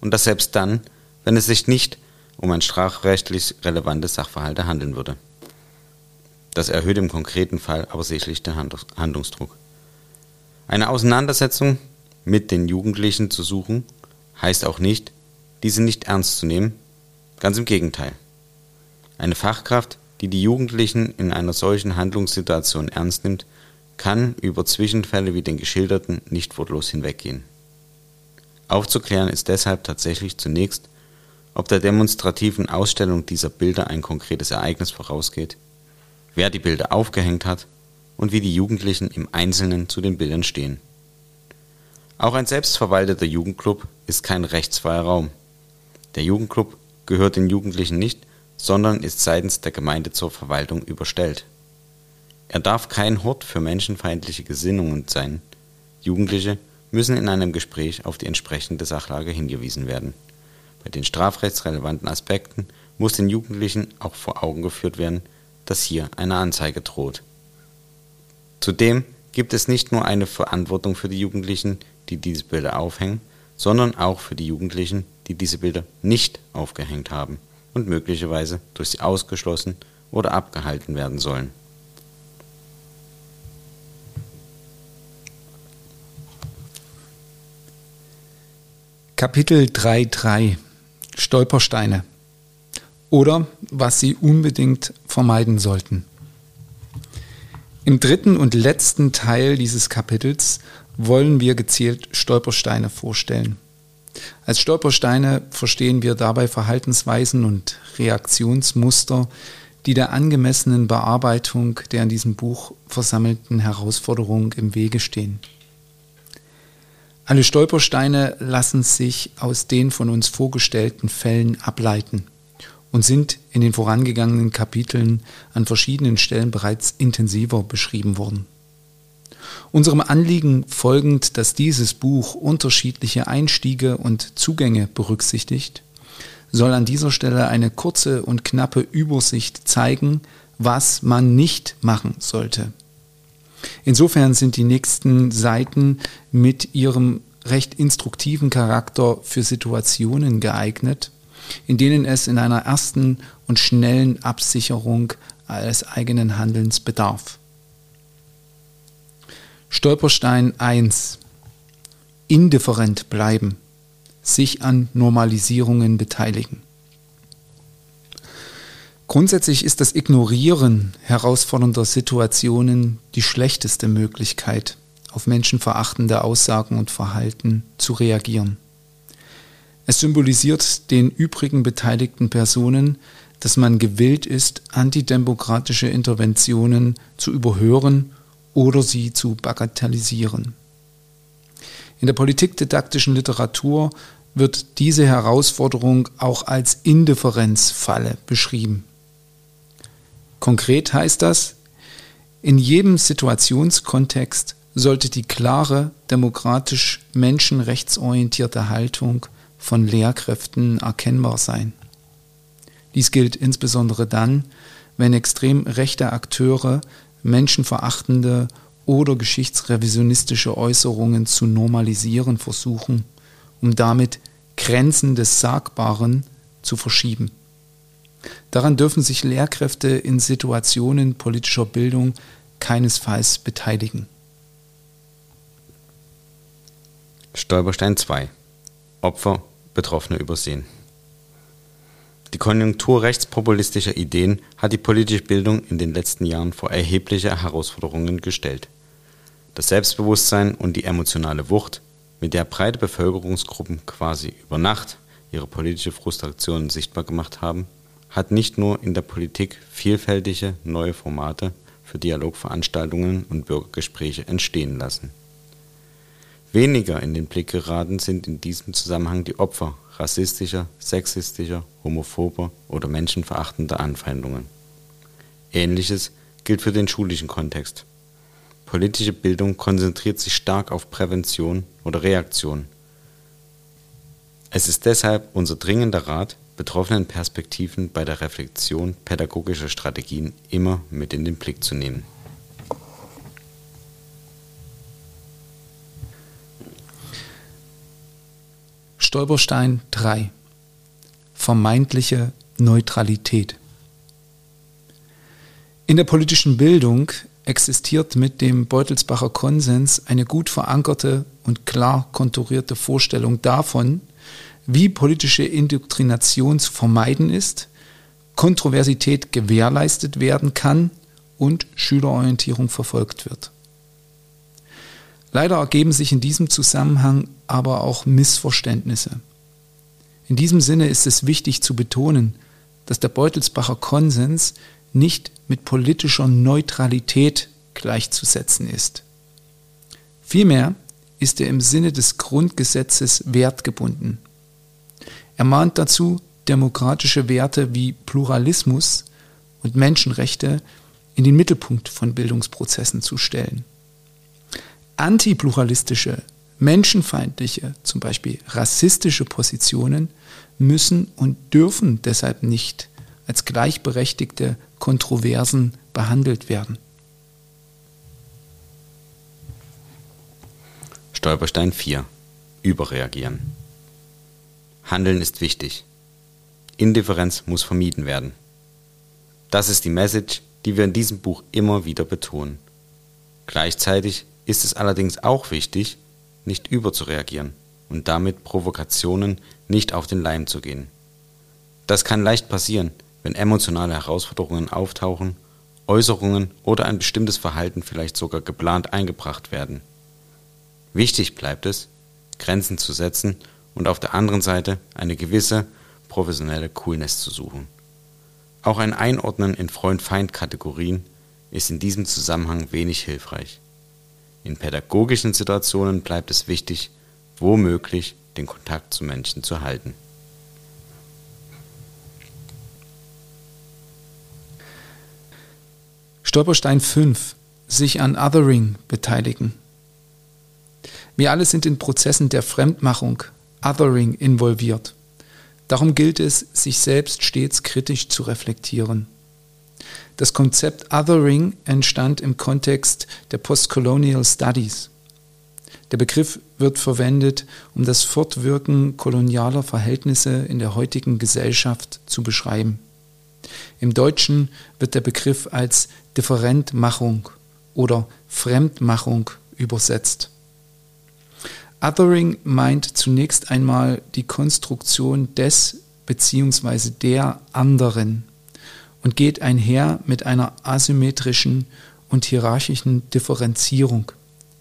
Speaker 3: und das selbst dann, wenn es sich nicht um ein strafrechtlich relevantes Sachverhalt handeln würde. Das erhöht im konkreten Fall aber sicherlich den Handlungsdruck. Eine Auseinandersetzung mit den Jugendlichen zu suchen, heißt auch nicht, diese nicht ernst zu nehmen, ganz im Gegenteil. Eine Fachkraft die die Jugendlichen in einer solchen Handlungssituation ernst nimmt, kann über Zwischenfälle wie den geschilderten nicht wortlos hinweggehen. Aufzuklären ist deshalb tatsächlich zunächst, ob der demonstrativen Ausstellung dieser Bilder ein konkretes Ereignis vorausgeht, wer die Bilder aufgehängt hat und wie die Jugendlichen im Einzelnen zu den Bildern stehen. Auch ein selbstverwalteter Jugendclub ist kein rechtsfreier Raum. Der Jugendclub gehört den Jugendlichen nicht, sondern ist seitens der Gemeinde zur Verwaltung überstellt. Er darf kein Hort für menschenfeindliche Gesinnungen sein. Jugendliche müssen in einem Gespräch auf die entsprechende Sachlage hingewiesen werden bei den strafrechtsrelevanten Aspekten muss den Jugendlichen auch vor Augen geführt werden, dass hier eine Anzeige droht. Zudem gibt es nicht nur eine Verantwortung für die Jugendlichen, die diese Bilder aufhängen, sondern auch für die Jugendlichen, die diese Bilder nicht aufgehängt haben und möglicherweise durch sie ausgeschlossen oder abgehalten werden sollen.
Speaker 2: Kapitel 3.3 Stolpersteine oder was Sie unbedingt vermeiden sollten. Im dritten und letzten Teil dieses Kapitels wollen wir gezielt Stolpersteine vorstellen. Als Stolpersteine verstehen wir dabei Verhaltensweisen und Reaktionsmuster, die der angemessenen Bearbeitung der in diesem Buch versammelten Herausforderungen im Wege stehen. Alle Stolpersteine lassen sich aus den von uns vorgestellten Fällen ableiten und sind in den vorangegangenen Kapiteln an verschiedenen Stellen bereits intensiver beschrieben worden. Unserem Anliegen folgend, dass dieses Buch unterschiedliche Einstiege und Zugänge berücksichtigt, soll an dieser Stelle eine kurze und knappe Übersicht zeigen, was man nicht machen sollte. Insofern sind die nächsten Seiten mit ihrem recht instruktiven Charakter für Situationen geeignet, in denen es in einer ersten und schnellen Absicherung eines eigenen Handelns bedarf. Stolperstein 1. Indifferent bleiben. Sich an Normalisierungen beteiligen. Grundsätzlich ist das Ignorieren herausfordernder Situationen die schlechteste Möglichkeit, auf menschenverachtende Aussagen und Verhalten zu reagieren. Es symbolisiert den übrigen beteiligten Personen, dass man gewillt ist, antidemokratische Interventionen zu überhören oder sie zu bagatellisieren. In der politikdidaktischen Literatur wird diese Herausforderung auch als Indifferenzfalle beschrieben. Konkret heißt das, in jedem Situationskontext sollte die klare, demokratisch menschenrechtsorientierte Haltung von Lehrkräften erkennbar sein. Dies gilt insbesondere dann, wenn extrem rechte Akteure menschenverachtende oder geschichtsrevisionistische Äußerungen zu normalisieren versuchen, um damit Grenzen des Sagbaren zu verschieben. Daran dürfen sich Lehrkräfte in Situationen politischer Bildung keinesfalls beteiligen.
Speaker 3: Stolperstein 2 Opfer Betroffene übersehen. Die Konjunktur rechtspopulistischer Ideen hat die politische Bildung in den letzten Jahren vor erhebliche Herausforderungen gestellt. Das Selbstbewusstsein und die emotionale Wucht, mit der breite Bevölkerungsgruppen quasi über Nacht ihre politische Frustration sichtbar gemacht haben, hat nicht nur in der Politik vielfältige neue Formate für Dialogveranstaltungen und Bürgergespräche entstehen lassen. Weniger in den Blick geraten sind in diesem Zusammenhang die Opfer rassistischer, sexistischer, homophober oder menschenverachtender Anfeindungen. Ähnliches gilt für den schulischen Kontext. Politische Bildung konzentriert sich stark auf Prävention oder Reaktion. Es ist deshalb unser dringender Rat, betroffenen Perspektiven bei der Reflexion pädagogischer Strategien immer mit in den Blick zu nehmen.
Speaker 2: Stolperstein 3 Vermeintliche Neutralität In der politischen Bildung existiert mit dem Beutelsbacher Konsens eine gut verankerte und klar konturierte Vorstellung davon, wie politische Indoktrination zu vermeiden ist, Kontroversität gewährleistet werden kann und Schülerorientierung verfolgt wird. Leider ergeben sich in diesem Zusammenhang aber auch Missverständnisse. In diesem Sinne ist es wichtig zu betonen, dass der Beutelsbacher Konsens nicht mit politischer Neutralität gleichzusetzen ist. Vielmehr ist er im Sinne des Grundgesetzes wertgebunden. Er mahnt dazu, demokratische Werte wie Pluralismus und Menschenrechte in den Mittelpunkt von Bildungsprozessen zu stellen. Antipluralistische, menschenfeindliche, zum Beispiel rassistische Positionen müssen und dürfen deshalb nicht als gleichberechtigte Kontroversen behandelt werden.
Speaker 3: Stolperstein 4. Überreagieren. Handeln ist wichtig. Indifferenz muss vermieden werden. Das ist die Message, die wir in diesem Buch immer wieder betonen. Gleichzeitig ist es allerdings auch wichtig, nicht überzureagieren und damit Provokationen nicht auf den Leim zu gehen. Das kann leicht passieren, wenn emotionale Herausforderungen auftauchen, Äußerungen oder ein bestimmtes Verhalten vielleicht sogar geplant eingebracht werden. Wichtig bleibt es, Grenzen zu setzen und auf der anderen Seite eine gewisse professionelle Coolness zu suchen. Auch ein Einordnen in Freund-Feind-Kategorien ist in diesem Zusammenhang wenig hilfreich. In pädagogischen Situationen bleibt es wichtig, womöglich den Kontakt zu Menschen zu halten.
Speaker 2: Stolperstein 5. Sich an Othering beteiligen. Wir alle sind in Prozessen der Fremdmachung, Othering involviert. Darum gilt es, sich selbst stets kritisch zu reflektieren. Das Konzept Othering entstand im Kontext der Postcolonial Studies. Der Begriff wird verwendet, um das Fortwirken kolonialer Verhältnisse in der heutigen Gesellschaft zu beschreiben. Im Deutschen wird der Begriff als Differentmachung oder Fremdmachung übersetzt. Othering meint zunächst einmal die Konstruktion des bzw. der anderen und geht einher mit einer asymmetrischen und hierarchischen Differenzierung,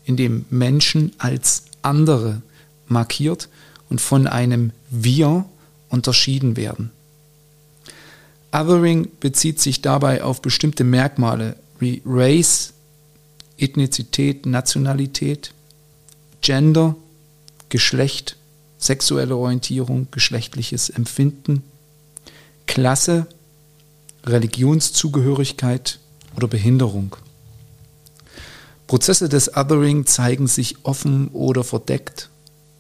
Speaker 2: in dem Menschen als andere markiert und von einem Wir unterschieden werden. Othering bezieht sich dabei auf bestimmte Merkmale wie Race, Ethnizität, Nationalität, Gender, Geschlecht, sexuelle Orientierung, geschlechtliches Empfinden, Klasse, Religionszugehörigkeit oder Behinderung. Prozesse des Othering zeigen sich offen oder verdeckt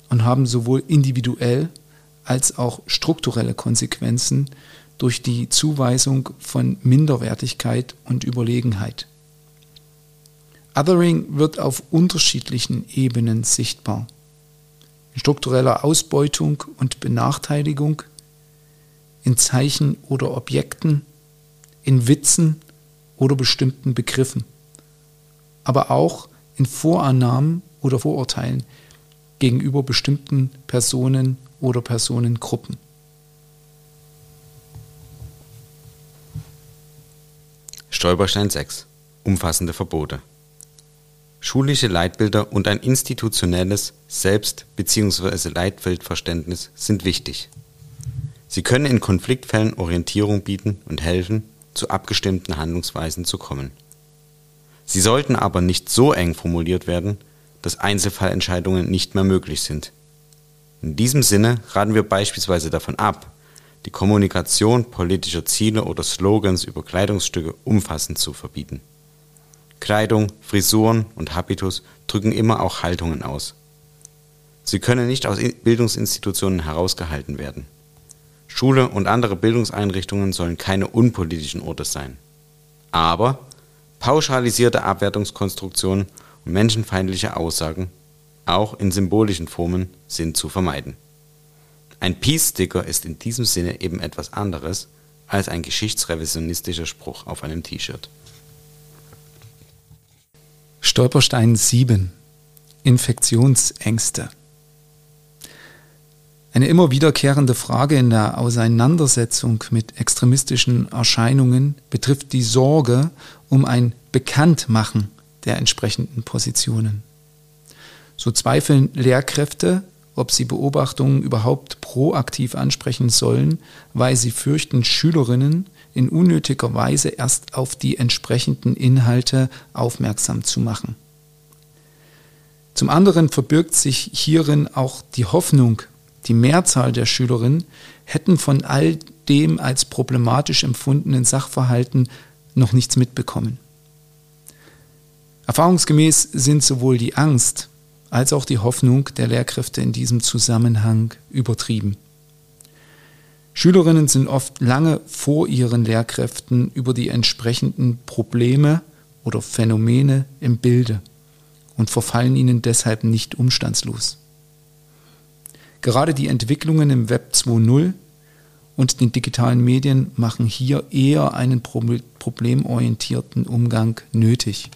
Speaker 2: und haben sowohl individuell als auch strukturelle Konsequenzen durch die Zuweisung von Minderwertigkeit und Überlegenheit. Othering wird auf unterschiedlichen Ebenen sichtbar in struktureller Ausbeutung und Benachteiligung, in Zeichen oder Objekten, in Witzen oder bestimmten Begriffen, aber auch in Vorannahmen oder Vorurteilen gegenüber bestimmten Personen oder Personengruppen.
Speaker 3: Stolperstein 6 Umfassende Verbote Schulische Leitbilder und ein institutionelles Selbst- bzw. Leitfeldverständnis sind wichtig. Sie können in Konfliktfällen Orientierung bieten und helfen, zu abgestimmten Handlungsweisen zu kommen. Sie sollten aber nicht so eng formuliert werden, dass Einzelfallentscheidungen nicht mehr möglich sind. In diesem Sinne raten wir beispielsweise davon ab, die Kommunikation politischer Ziele oder Slogans über Kleidungsstücke umfassend zu verbieten Kleidung, Frisuren und Habitus drücken immer auch Haltungen aus. Sie können nicht aus Bildungsinstitutionen herausgehalten werden. Schule und andere Bildungseinrichtungen sollen keine unpolitischen Orte sein. Aber pauschalisierte Abwertungskonstruktionen und menschenfeindliche Aussagen, auch in symbolischen Formen, sind zu vermeiden. Ein Peace-Sticker ist in diesem Sinne eben etwas anderes als ein geschichtsrevisionistischer Spruch auf einem T-Shirt.
Speaker 2: Stolperstein 7. Infektionsängste. Eine immer wiederkehrende Frage in der Auseinandersetzung mit extremistischen Erscheinungen betrifft die Sorge um ein Bekanntmachen der entsprechenden Positionen. So zweifeln Lehrkräfte ob sie Beobachtungen überhaupt proaktiv ansprechen sollen, weil sie fürchten, Schülerinnen in unnötiger Weise erst auf die entsprechenden Inhalte aufmerksam zu machen. Zum anderen verbirgt sich hierin auch die Hoffnung, die Mehrzahl der Schülerinnen hätten von all dem als problematisch empfundenen Sachverhalten noch nichts mitbekommen. Erfahrungsgemäß sind sowohl die Angst als auch die Hoffnung der Lehrkräfte in diesem Zusammenhang übertrieben. Schülerinnen sind oft lange vor ihren Lehrkräften über die entsprechenden Probleme oder Phänomene im Bilde und verfallen ihnen deshalb nicht umstandslos. Gerade die Entwicklungen im Web 2.0 und den digitalen Medien machen hier eher einen problemorientierten Umgang nötig.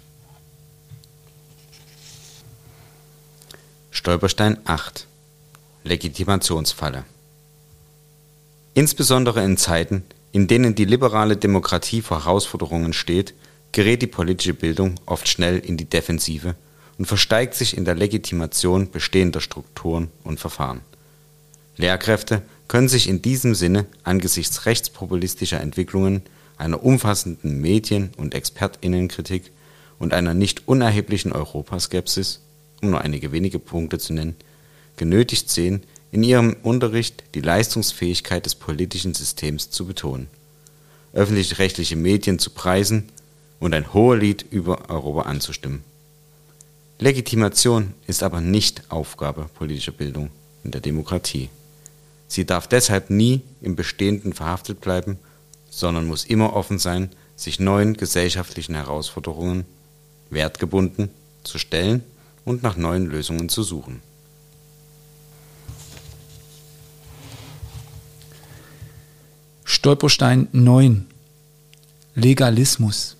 Speaker 3: Stolperstein 8 Legitimationsfalle Insbesondere in Zeiten, in denen die liberale Demokratie vor Herausforderungen steht, gerät die politische Bildung oft schnell in die Defensive und versteigt sich in der Legitimation bestehender Strukturen und Verfahren. Lehrkräfte können sich in diesem Sinne angesichts rechtspopulistischer Entwicklungen, einer umfassenden Medien- und Expertinnenkritik und einer nicht unerheblichen Europaskepsis um nur einige wenige Punkte zu nennen, genötigt sehen, in ihrem Unterricht die Leistungsfähigkeit des politischen Systems zu betonen, öffentlich-rechtliche Medien zu preisen und ein Hohelied über Europa anzustimmen. Legitimation ist aber nicht Aufgabe politischer Bildung in der Demokratie. Sie darf deshalb nie im Bestehenden verhaftet bleiben, sondern muss immer offen sein, sich neuen gesellschaftlichen Herausforderungen wertgebunden zu stellen und nach neuen Lösungen zu suchen.
Speaker 2: Stolperstein 9 Legalismus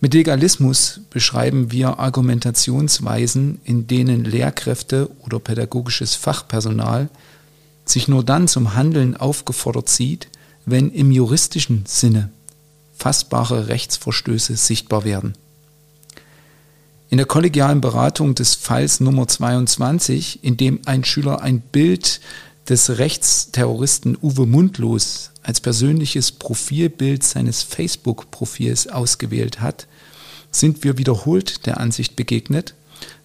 Speaker 2: Mit Legalismus beschreiben wir Argumentationsweisen, in denen Lehrkräfte oder pädagogisches Fachpersonal sich nur dann zum Handeln aufgefordert sieht, wenn im juristischen Sinne fassbare Rechtsverstöße sichtbar werden. In der kollegialen Beratung des Falls Nummer 22, in dem ein Schüler ein Bild des Rechtsterroristen Uwe Mundlos als persönliches Profilbild seines Facebook-Profils ausgewählt hat, sind wir wiederholt der Ansicht begegnet,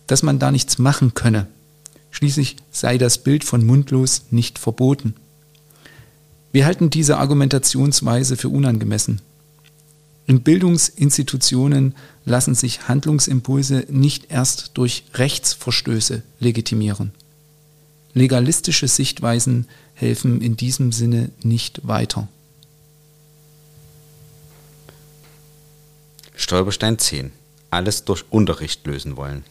Speaker 2: dass man da nichts machen könne. Schließlich sei das Bild von Mundlos nicht verboten. Wir halten diese Argumentationsweise für unangemessen. In Bildungsinstitutionen lassen sich Handlungsimpulse nicht erst durch Rechtsverstöße legitimieren. Legalistische Sichtweisen helfen in diesem Sinne nicht weiter.
Speaker 3: Stolperstein 10. Alles durch Unterricht lösen wollen.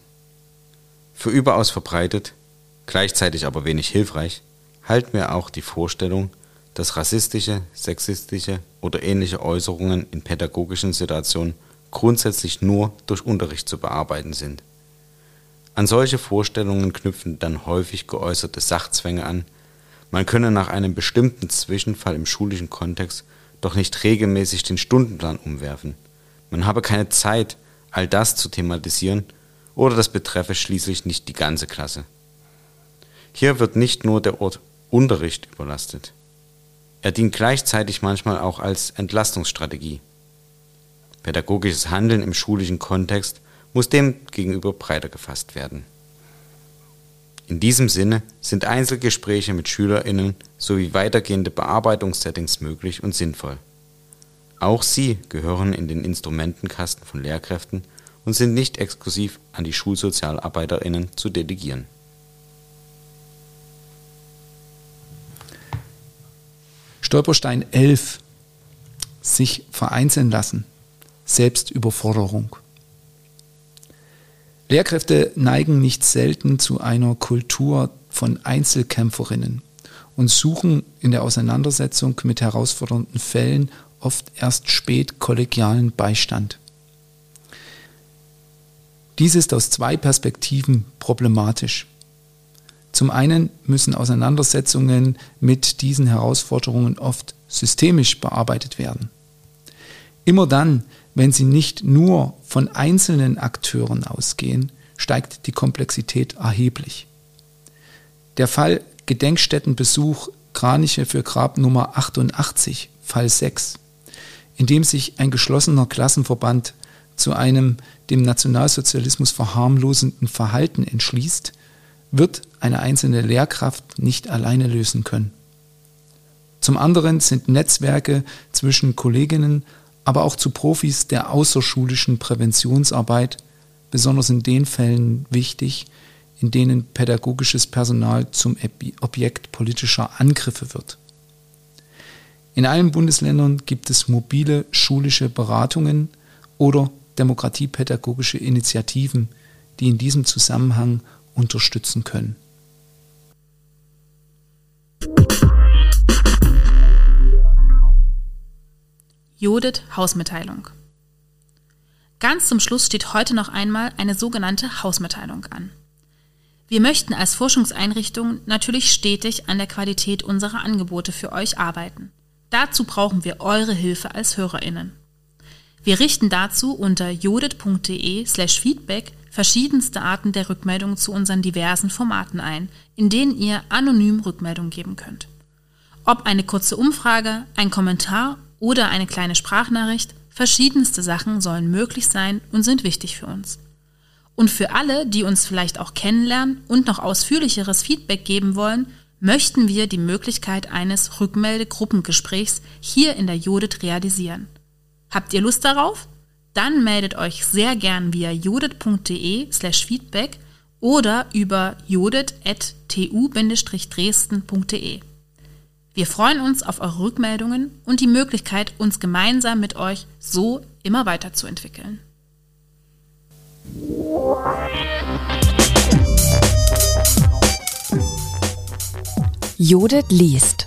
Speaker 3: Für überaus verbreitet, gleichzeitig aber wenig hilfreich, halten wir auch die Vorstellung, dass rassistische, sexistische oder ähnliche Äußerungen in pädagogischen Situationen grundsätzlich nur durch Unterricht zu bearbeiten sind. An solche Vorstellungen knüpfen dann häufig geäußerte Sachzwänge an, man könne nach einem bestimmten Zwischenfall im schulischen Kontext doch nicht regelmäßig den Stundenplan umwerfen, man habe keine Zeit, all das zu thematisieren, oder das betreffe schließlich nicht die ganze Klasse. Hier wird nicht nur der Ort Unterricht überlastet. Er dient gleichzeitig manchmal auch als Entlastungsstrategie. Pädagogisches Handeln im schulischen Kontext muss dem gegenüber breiter gefasst werden. In diesem Sinne sind Einzelgespräche mit SchülerInnen sowie weitergehende Bearbeitungssettings möglich und sinnvoll. Auch sie gehören in den Instrumentenkasten von Lehrkräften und sind nicht exklusiv an die SchulsozialarbeiterInnen zu delegieren.
Speaker 2: Stolperstein 11. Sich vereinzeln lassen. Selbstüberforderung. Lehrkräfte neigen nicht selten zu einer Kultur von Einzelkämpferinnen und suchen in der Auseinandersetzung mit herausfordernden Fällen oft erst spät kollegialen Beistand. Dies ist aus zwei Perspektiven problematisch. Zum einen müssen Auseinandersetzungen mit diesen Herausforderungen oft systemisch bearbeitet werden. Immer dann, wenn sie nicht nur von einzelnen Akteuren ausgehen, steigt die Komplexität erheblich. Der Fall Gedenkstättenbesuch Kraniche für Grab Nummer 88, Fall 6, in dem sich ein geschlossener Klassenverband zu einem dem Nationalsozialismus verharmlosenden Verhalten entschließt, wird eine einzelne Lehrkraft nicht alleine lösen können. Zum anderen sind Netzwerke zwischen Kolleginnen, aber auch zu Profis der außerschulischen Präventionsarbeit besonders in den Fällen wichtig, in denen pädagogisches Personal zum Objekt politischer Angriffe wird. In allen Bundesländern gibt es mobile schulische Beratungen oder demokratiepädagogische Initiativen, die in diesem Zusammenhang unterstützen können.
Speaker 1: Judith Hausmitteilung. Ganz zum Schluss steht heute noch einmal eine sogenannte Hausmitteilung an. Wir möchten als Forschungseinrichtung natürlich stetig an der Qualität unserer Angebote für euch arbeiten. Dazu brauchen wir eure Hilfe als Hörerinnen. Wir richten dazu unter judith.de slash feedback verschiedenste Arten der Rückmeldung zu unseren diversen Formaten ein, in denen ihr anonym Rückmeldung geben könnt. Ob eine kurze Umfrage, ein Kommentar oder eine kleine Sprachnachricht, verschiedenste Sachen sollen möglich sein und sind wichtig für uns. Und für alle, die uns vielleicht auch kennenlernen und noch ausführlicheres Feedback geben wollen, möchten wir die Möglichkeit eines Rückmeldegruppengesprächs hier in der Judith realisieren. Habt ihr Lust darauf? Dann meldet euch sehr gern via judith.de slash feedback oder über judith.tu-dresden.de. Wir freuen uns auf eure Rückmeldungen und die Möglichkeit, uns gemeinsam mit euch so immer weiterzuentwickeln.
Speaker 4: Judith liest